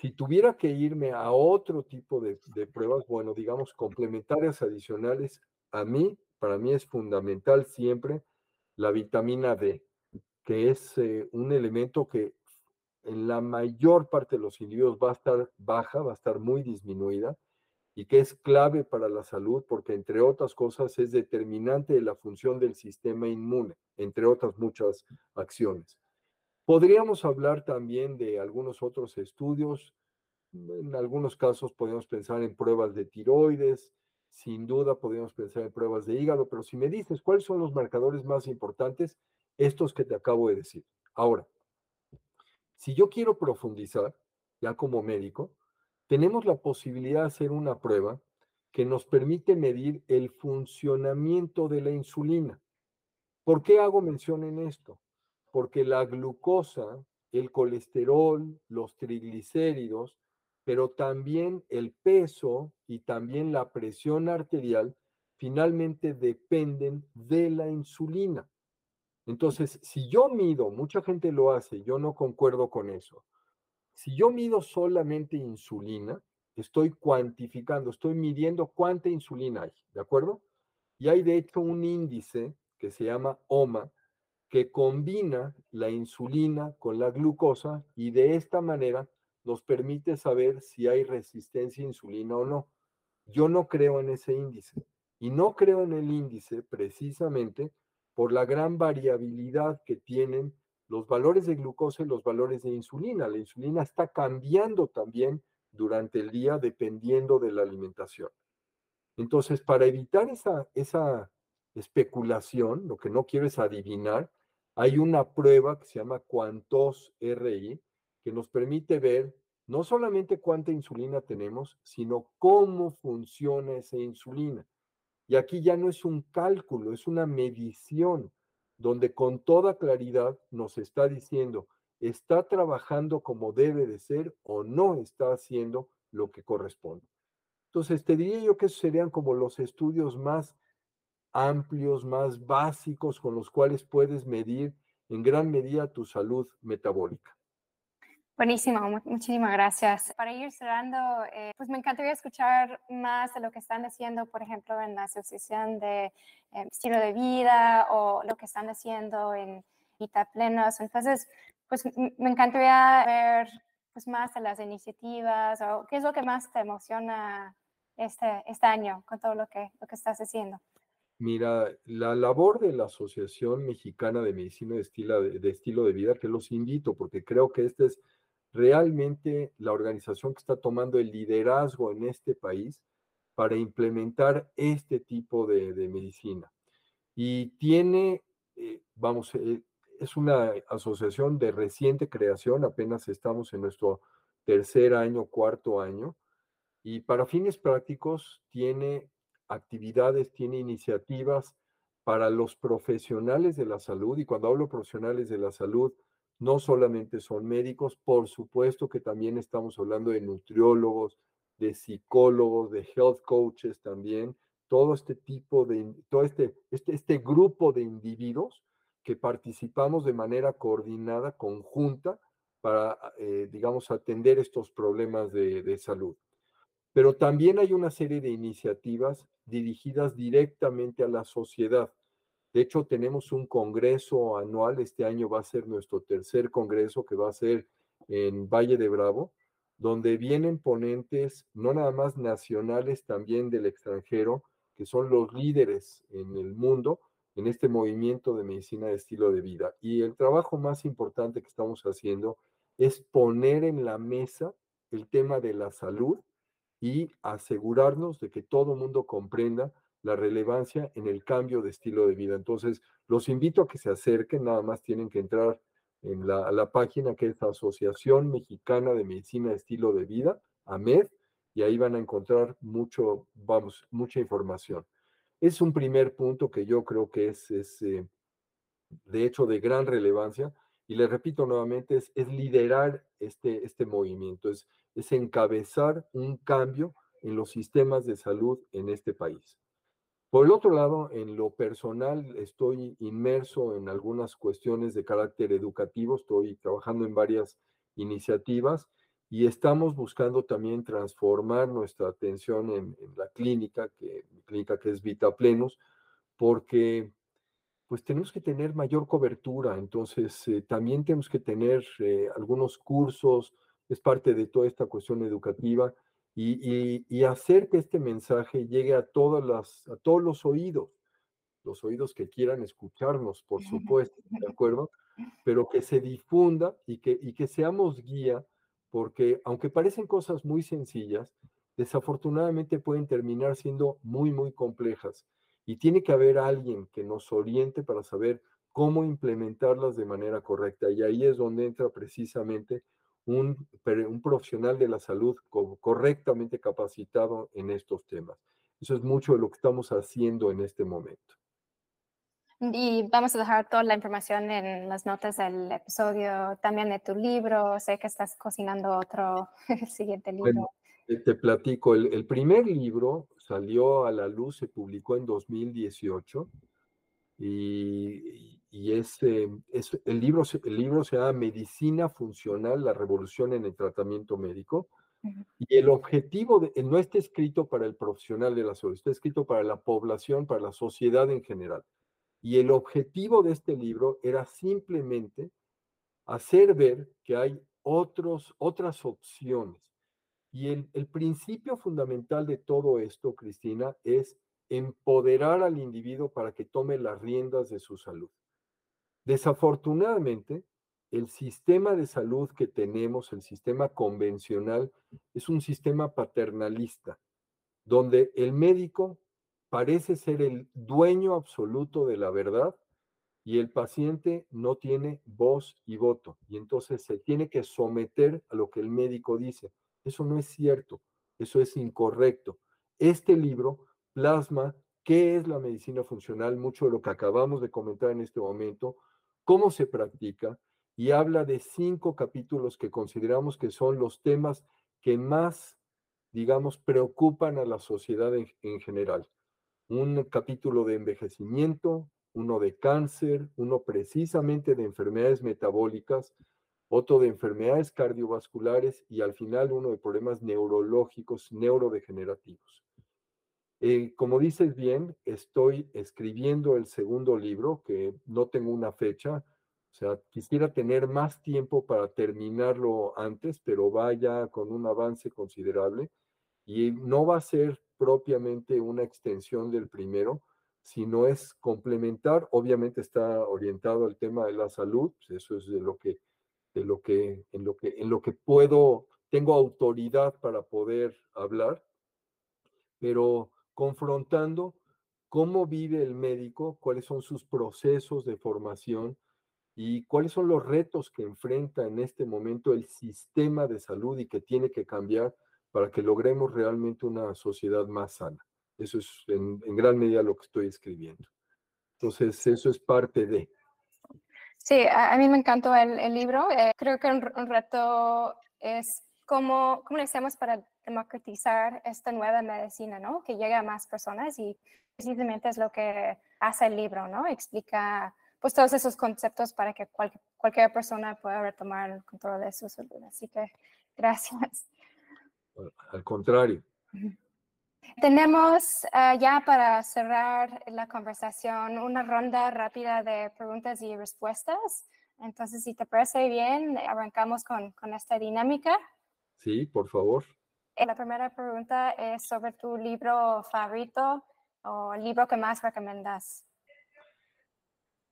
Si tuviera que irme a otro tipo de, pruebas, bueno, digamos, complementarias adicionales, a mí, para mí es fundamental siempre la vitamina D, que es eh, un elemento que en la mayor parte de los individuos va a estar baja, va a estar muy disminuida y que es clave para la salud porque entre otras cosas es determinante de la función del sistema inmune, entre otras muchas acciones. Podríamos hablar también de algunos otros estudios. En algunos casos podemos pensar en pruebas de tiroides, sin duda podríamos pensar en pruebas de hígado, pero si me dices cuáles son los marcadores más importantes, estos que te acabo de decir. Ahora, si yo quiero profundizar, ya como médico, tenemos la posibilidad de hacer una prueba que nos permite medir el funcionamiento de la insulina. ¿Por qué hago mención en esto? Porque la glucosa, el colesterol, los triglicéridos, pero también el peso y también la presión arterial finalmente dependen de la insulina. Entonces, si yo mido, mucha gente lo hace, yo no concuerdo con eso. Si yo mido solamente insulina, estoy cuantificando, estoy midiendo cuánta insulina hay, ¿de acuerdo? Y hay de hecho un índice que se llama OMA, que combina la insulina con la glucosa y de esta manera nos permite saber si hay resistencia a insulina o no. Yo no creo en ese índice y no creo en el índice precisamente por la gran variabilidad que tienen los valores de glucosa y los valores de insulina. La insulina está cambiando también durante el día dependiendo de la alimentación. Entonces, para evitar esa, esa especulación, lo que no quiero es adivinar, hay una prueba que se llama Quantos RI, que nos permite ver no solamente cuánta insulina tenemos, sino cómo funciona esa insulina. Y aquí ya no es un cálculo, es una medición donde con toda claridad nos está diciendo, está trabajando como debe de ser o no está haciendo lo que corresponde. Entonces, te diría yo que serían como los estudios más amplios, más básicos con los cuales puedes medir en gran medida tu salud metabólica. Buenísimo, muchísimas gracias. Para ir cerrando, eh, pues me encantaría escuchar más de lo que están haciendo, por ejemplo, en la Asociación de eh, Estilo de Vida o lo que están haciendo en Vita Plenos. Entonces, pues me encantaría ver pues, más de las iniciativas o qué es lo que más te emociona este, este año con todo lo que, lo que estás haciendo. Mira, la labor de la Asociación Mexicana de Medicina de Estilo de, estilo de Vida, que los invito, porque creo que esta es realmente la organización que está tomando el liderazgo en este país para implementar este tipo de, medicina. Y tiene, eh, vamos, eh, es una asociación de reciente creación, apenas estamos en nuestro tercer año, cuarto año, y para fines prácticos tiene actividades, tiene iniciativas para los profesionales de la salud. Y cuando hablo profesionales de la salud, no solamente son médicos, por supuesto que también estamos hablando de nutriólogos, de psicólogos, de health coaches también, todo este tipo de, todo este, este, este grupo de individuos que participamos de manera coordinada, conjunta, para, eh, digamos, atender estos problemas de, de salud. Pero también hay una serie de iniciativas dirigidas directamente a la sociedad. De hecho, tenemos un congreso anual, este año va a ser nuestro tercer congreso que va a ser en Valle de Bravo, donde vienen ponentes no nada más nacionales, también del extranjero, que son los líderes en el mundo en este movimiento de medicina de estilo de vida. Y el trabajo más importante que estamos haciendo es poner en la mesa el tema de la salud y asegurarnos de que todo el mundo comprenda la relevancia en el cambio de estilo de vida. Entonces, los invito a que se acerquen, nada más tienen que entrar en la, la página que es Asociación Mexicana de Medicina de Estilo de Vida, AMED, y ahí van a encontrar mucho, vamos, mucha información. Es un primer punto que yo creo que es, es eh, de hecho de gran relevancia, y le repito nuevamente, es, es liderar este, este movimiento, es, es encabezar un cambio en los sistemas de salud en este país. Por el otro lado, en lo personal, estoy inmerso en algunas cuestiones de carácter educativo, estoy trabajando en varias iniciativas y estamos buscando también transformar nuestra atención en, la clínica, que, clínica que es Vita Plenus, porque pues tenemos que tener mayor cobertura, entonces eh, también tenemos que tener eh, algunos cursos, es parte de toda esta cuestión educativa, y, hacer que este mensaje llegue a, todas las, a todos los oídos, los oídos que quieran escucharnos, por supuesto, ¿de acuerdo? Pero que se difunda y que, y que seamos guía, porque aunque parecen cosas muy sencillas, desafortunadamente pueden terminar siendo muy, muy complejas y tiene que haber alguien que nos oriente para saber cómo implementarlas de manera correcta. Y ahí es donde entra precisamente un, un profesional de la salud correctamente capacitado en estos temas. Eso es mucho de lo que estamos haciendo en este momento. Y vamos a dejar toda la información en las notas del episodio, también de tu libro. Sé que estás cocinando otro siguiente libro. Eh, te platico, el, primer libro salió a la luz, se publicó en 2018 y, y es, eh, es, el, libro, el libro se llama Medicina Funcional, la revolución en el tratamiento médico. Y el objetivo de, no está escrito para el profesional de la salud, está escrito para la población, para la sociedad en general. Y el objetivo de este libro era simplemente hacer ver que hay otros, otras opciones. Y el, el principio fundamental de todo esto, Cristina, es empoderar al individuo para que tome las riendas de su salud. Desafortunadamente, el sistema de salud que tenemos, el sistema convencional, es un sistema paternalista, donde el médico parece ser el dueño absoluto de la verdad y el paciente no tiene voz y voto, y entonces se tiene que someter a lo que el médico dice. Eso no es cierto, eso es incorrecto. Este libro plasma qué es la medicina funcional, mucho de lo que acabamos de comentar en este momento, cómo se practica, y habla de cinco capítulos que consideramos que son los temas que más, digamos, preocupan a la sociedad en, general. Un capítulo de envejecimiento, uno de cáncer, uno precisamente de enfermedades metabólicas, otro de enfermedades cardiovasculares y al final uno de problemas neurológicos, neurodegenerativos. Eh, como dices bien, estoy escribiendo el segundo libro, que no tengo una fecha, o sea, quisiera tener más tiempo para terminarlo antes, pero vaya con un avance considerable y no va a ser propiamente una extensión del primero, sino es complementar, obviamente está orientado al tema de la salud, pues eso es de lo que, de lo que, en lo que, en lo que puedo, tengo autoridad para poder hablar, pero confrontando cómo vive el médico, cuáles son sus procesos de formación, y cuáles son los retos que enfrenta en este momento el sistema de salud y que tiene que cambiar para que logremos realmente una sociedad más sana. Eso es en, gran medida lo que estoy escribiendo. Entonces, eso es parte de. Sí, a, mí me encantó el, libro. Eh, creo que un, reto es cómo, cómo le hacemos para democratizar esta nueva medicina, ¿no? Que llegue a más personas y precisamente es lo que hace el libro, ¿no? Explica pues todos esos conceptos para que cualquier persona pueda retomar el control de su salud. Así que gracias. Al contrario. Tenemos eh, ya para cerrar la conversación una ronda rápida de preguntas y respuestas. Entonces, si te parece bien, arrancamos con, con esta dinámica. Sí, por favor. Eh, la primera pregunta es sobre tu libro favorito o libro que más recomiendas.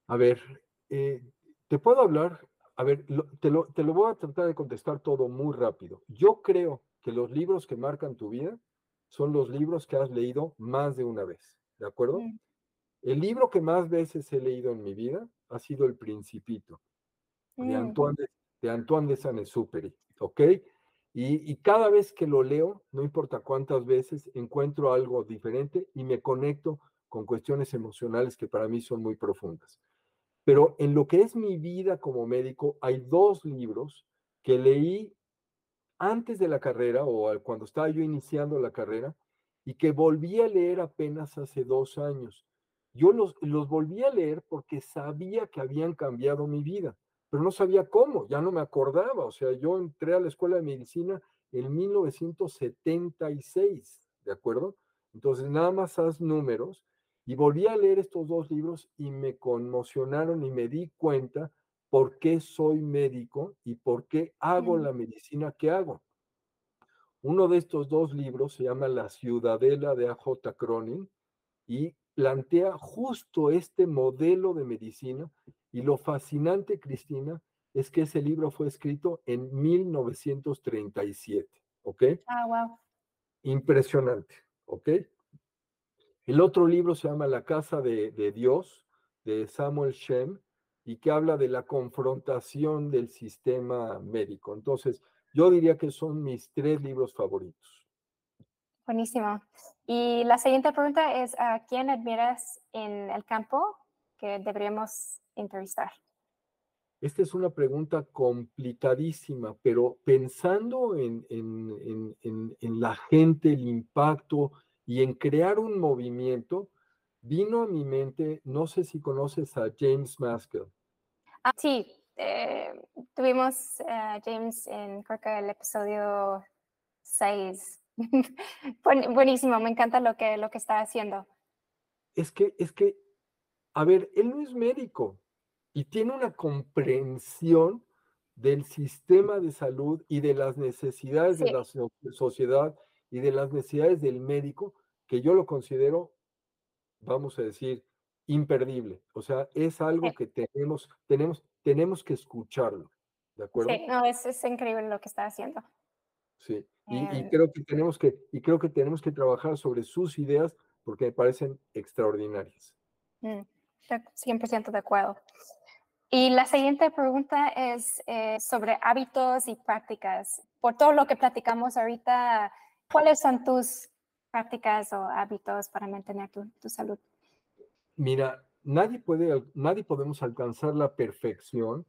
A ver, eh, te puedo hablar, a ver, te, lo, te, lo, voy a tratar de contestar todo muy rápido. Yo creo que los libros que marcan tu vida son los libros que has leído más de una vez, ¿de acuerdo? El libro que más veces he leído en mi vida ha sido El Principito, de Antoine de, de, Antoine de Saint-Exupéry, ¿ok? Y, cada vez que lo leo, no importa cuántas veces, encuentro algo diferente y me conecto con cuestiones emocionales que para mí son muy profundas. Pero en lo que es mi vida como médico, hay dos libros que leí antes de la carrera o cuando estaba yo iniciando la carrera y que volví a leer apenas hace dos años. Yo los, los volví a leer porque sabía que habían cambiado mi vida, pero no sabía cómo, ya no me acordaba. O sea, yo entré a la escuela de medicina en 1976, ¿de acuerdo? Entonces, nada más haz números y volví a leer estos dos libros y me conmocionaron y me di cuenta por qué soy médico y por qué hago la medicina que hago. Uno de estos dos libros se llama La Ciudadela de A.J. Cronin y plantea justo este modelo de medicina y lo fascinante, Cristina, es que ese libro fue escrito en 1937, ¿ok? Ah, wow. Impresionante, ¿ok? El otro libro se llama La Casa de, Dios, de Samuel Shem, y que habla de la confrontación del sistema médico. Entonces, yo diría que son mis tres libros favoritos. Buenísimo. Y la siguiente pregunta es, ¿a quién admiras en el campo que deberíamos entrevistar? Esta es una pregunta complicadísima, pero pensando en, en, en, en la gente, el impacto, y en crear un movimiento, vino a mi mente, no sé si conoces a James Maskell. Ah, sí, eh, tuvimos a James en creo que el episodio 6. Buenísimo, me encanta lo que, lo que está haciendo. Es que, es que, a ver, él no es médico y tiene una comprensión del sistema de salud y de las necesidades de la sociedad y de las necesidades del médico, que yo lo considero, vamos a decir, imperdible. O sea, es algo que tenemos, tenemos, tenemos que escucharlo. ¿De acuerdo? Sí, no, es, es increíble lo que está haciendo. Sí, y, em. creo que tenemos que, y creo que tenemos que trabajar sobre sus ideas porque me parecen extraordinarias. 100% mm, de acuerdo. Y la siguiente pregunta es eh, sobre hábitos y prácticas. Por todo lo que platicamos ahorita, ¿cuáles son tus prácticas o hábitos para mantener tu, tu salud? Mira, nadie puede, nadie podemos alcanzar la perfección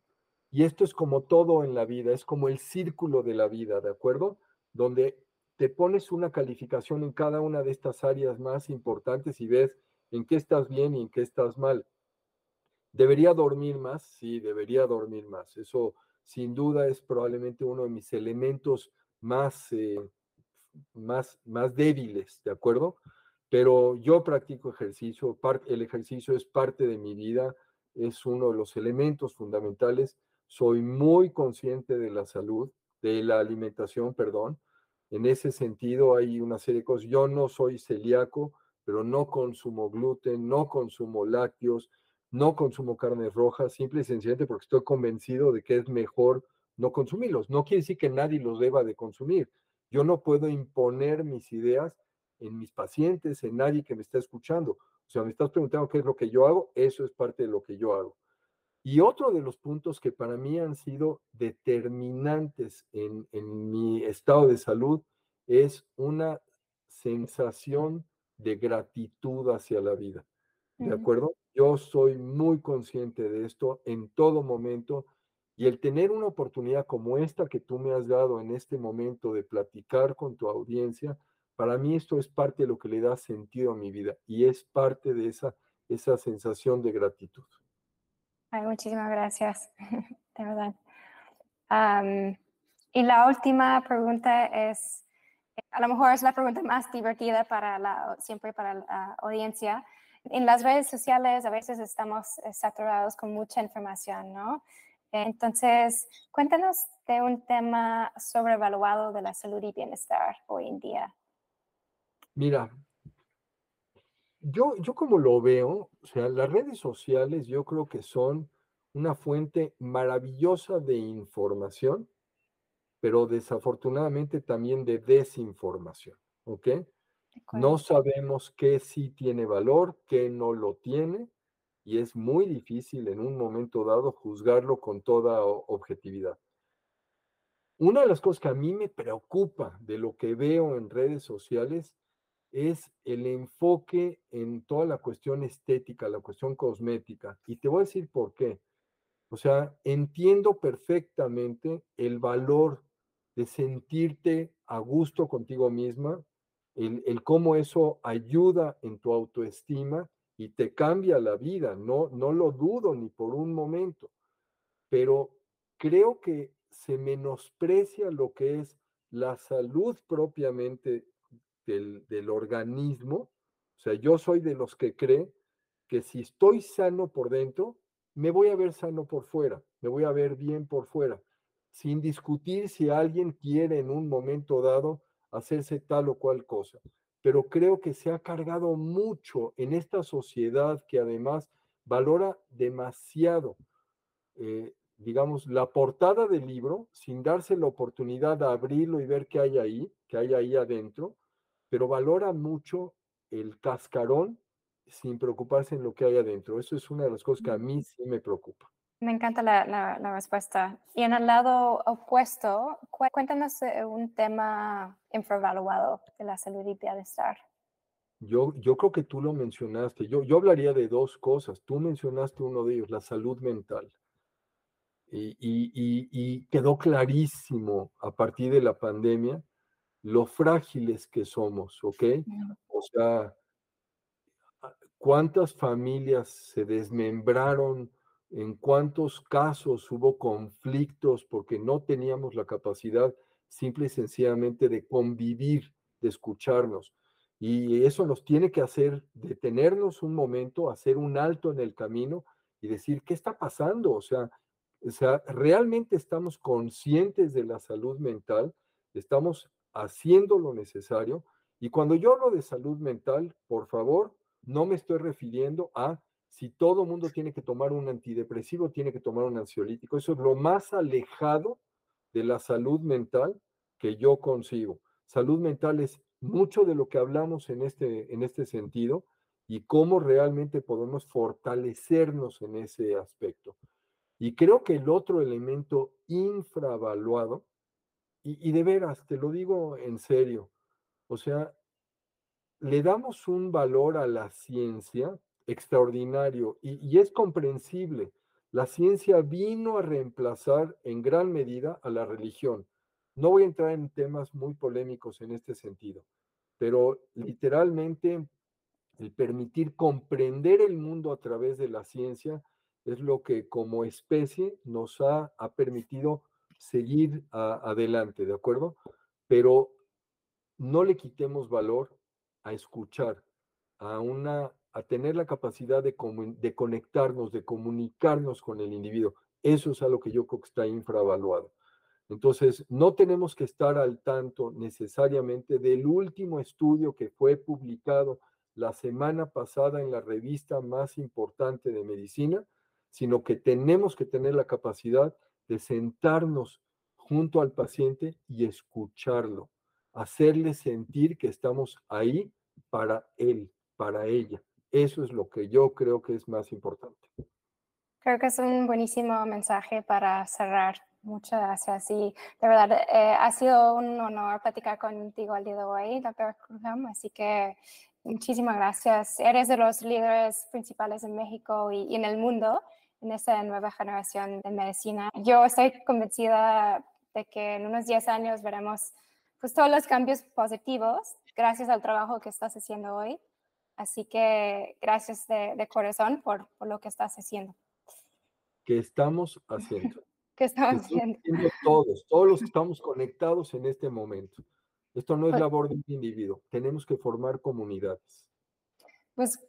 y esto es como todo en la vida, es como el círculo de la vida, ¿de acuerdo? Donde te pones una calificación en cada una de estas áreas más importantes y ves en qué estás bien y en qué estás mal. ¿Debería dormir más? Sí, debería dormir más. Eso sin duda es probablemente uno de mis elementos más, eh, más, más débiles, ¿de acuerdo? Pero yo practico ejercicio, el ejercicio es parte de mi vida, es uno de los elementos fundamentales. Soy muy consciente de la salud, de la alimentación, perdón. En ese sentido hay una serie de cosas. Yo no soy celíaco, pero no consumo gluten, no consumo lácteos, no consumo carnes rojas, simple y sencillamente porque estoy convencido de que es mejor no consumirlos. No quiere decir que nadie los deba de consumir. Yo no puedo imponer mis ideas en mis pacientes, en nadie que me está escuchando. O sea, me estás preguntando qué es lo que yo hago, eso es parte de lo que yo hago. Y otro de los puntos que para mí han sido determinantes en, en mi estado de salud es una sensación de gratitud hacia la vida. ¿De acuerdo? Yo soy muy consciente de esto en todo momento y el tener una oportunidad como esta que tú me has dado en este momento de platicar con tu audiencia, para mí esto es parte de lo que le da sentido a mi vida y es parte de esa, esa sensación de gratitud. Ay, muchísimas gracias, de verdad. y la última pregunta es, a lo mejor es la pregunta más divertida para la, siempre para la audiencia en las redes sociales a veces estamos eh, saturados con mucha información, ¿no? Entonces, cuéntanos de un tema sobrevaluado de la salud y bienestar hoy en día. Mira, yo, yo como lo veo, o sea, las redes sociales yo creo que son una fuente maravillosa de información, pero desafortunadamente también de desinformación, ¿ok? No sabemos qué sí tiene valor, qué no lo tiene, y es muy difícil en un momento dado juzgarlo con toda objetividad. Una de las cosas que a mí me preocupa de lo que veo en redes sociales es el enfoque en toda la cuestión estética, la cuestión cosmética. Y te voy a decir por qué. O sea, entiendo perfectamente el valor de sentirte a gusto contigo misma, el, cómo eso ayuda en tu autoestima y te cambia la vida, no, no lo dudo ni por un momento, pero creo que se menosprecia lo que es la salud propiamente del, del organismo. O sea, yo soy de los que cree que si estoy sano por dentro, me voy a ver sano por fuera, me voy a ver bien por fuera, sin discutir si alguien quiere en un momento dado hacerse tal o cual cosa. Pero creo que se ha cargado mucho en esta sociedad que además valora demasiado, eh, digamos, la portada del libro sin darse la oportunidad de abrirlo y ver qué hay ahí, qué hay ahí adentro, pero valora mucho el cascarón sin preocuparse en lo que hay adentro. Eso es una de las cosas que a mí sí me preocupa. Me encanta la, la, respuesta. Y en el lado opuesto, cuéntanos eh, un tema infravaluado de la salud y bienestar. Yo, yo creo que tú lo mencionaste. Yo, yo hablaría de dos cosas. Tú mencionaste uno de ellos, la salud mental. Y, y, y, quedó clarísimo a partir de la pandemia lo frágiles que somos, ¿ok? O sea, cuántas familias se desmembraron, en cuántos casos hubo conflictos porque no teníamos la capacidad simple y sencillamente de convivir, de escucharnos. Y eso nos tiene que hacer detenernos un momento, hacer un alto en el camino y decir, ¿qué está pasando? O sea, o sea, realmente estamos conscientes de la salud mental, estamos haciendo lo necesario. Y cuando yo hablo de salud mental, por favor, no me estoy refiriendo a si todo mundo tiene que tomar un antidepresivo, tiene que tomar un ansiolítico. Eso es lo más alejado de la salud mental que yo consigo. Salud mental es mucho de lo que hablamos en este, en este sentido y cómo realmente podemos fortalecernos en ese aspecto. Y creo que el otro elemento infravaluado, y, y de veras, te lo digo en serio, o sea, le damos un valor a la ciencia extraordinario y, es comprensible. La ciencia vino a reemplazar en gran medida a la religión. No voy a entrar en temas muy polémicos en este sentido, pero literalmente el permitir comprender el mundo a través de la ciencia es lo que como especie nos ha, ha permitido seguir adelante, ¿de acuerdo? Pero no le quitemos valor a escuchar, a, una, a tener la capacidad de, de conectarnos, de comunicarnos con el individuo. Eso es algo que yo creo que está infravaluado. Entonces, no tenemos que estar al tanto necesariamente del último estudio que fue publicado la semana pasada en la revista más importante de medicina, sino que tenemos que tener la capacidad de sentarnos junto al paciente y escucharlo, hacerle sentir que estamos ahí para él, para ella. Eso es lo que yo creo que es más importante. Creo que es un buenísimo mensaje para cerrar. Muchas gracias. Y de verdad, eh, ha sido un honor platicar contigo el día de hoy, doctor Cruzam. Así que muchísimas gracias. Eres de los líderes principales en México y, y en el mundo en esta nueva generación de medicina. Yo estoy convencida de que en unos 10 años veremos pues todos los cambios positivos gracias al trabajo que estás haciendo hoy. Así que gracias de, de corazón por, por, lo que estás haciendo. Que estamos haciendo. que estamos haciendo. haciendo. Todos, todos los que estamos conectados en este momento. Esto no es pues labor de un individuo, tenemos que formar comunidades. Pues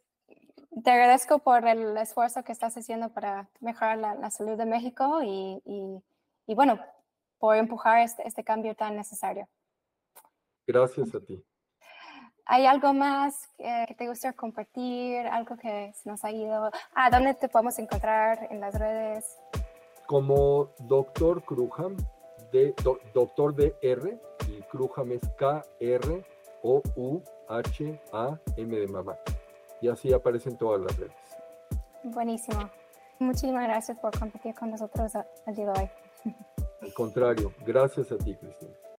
te agradezco por el esfuerzo que estás haciendo para mejorar la, la salud de México y, y, y, bueno, por empujar este, este cambio tan necesario. Gracias a ti. ¿Hay algo más que, que te gustaría compartir? ¿Algo que se nos ha ido? Ah, ¿dónde te podemos encontrar en las redes? Como Doctor Crujam, de, do, Doctor DR, y Crujam es K-R-O-U-H-A-M de mamá y así aparecen todas las redes. Buenísimo. Muchísimas gracias por compartir con nosotros el día de hoy. Al contrario, gracias a ti, Cristina.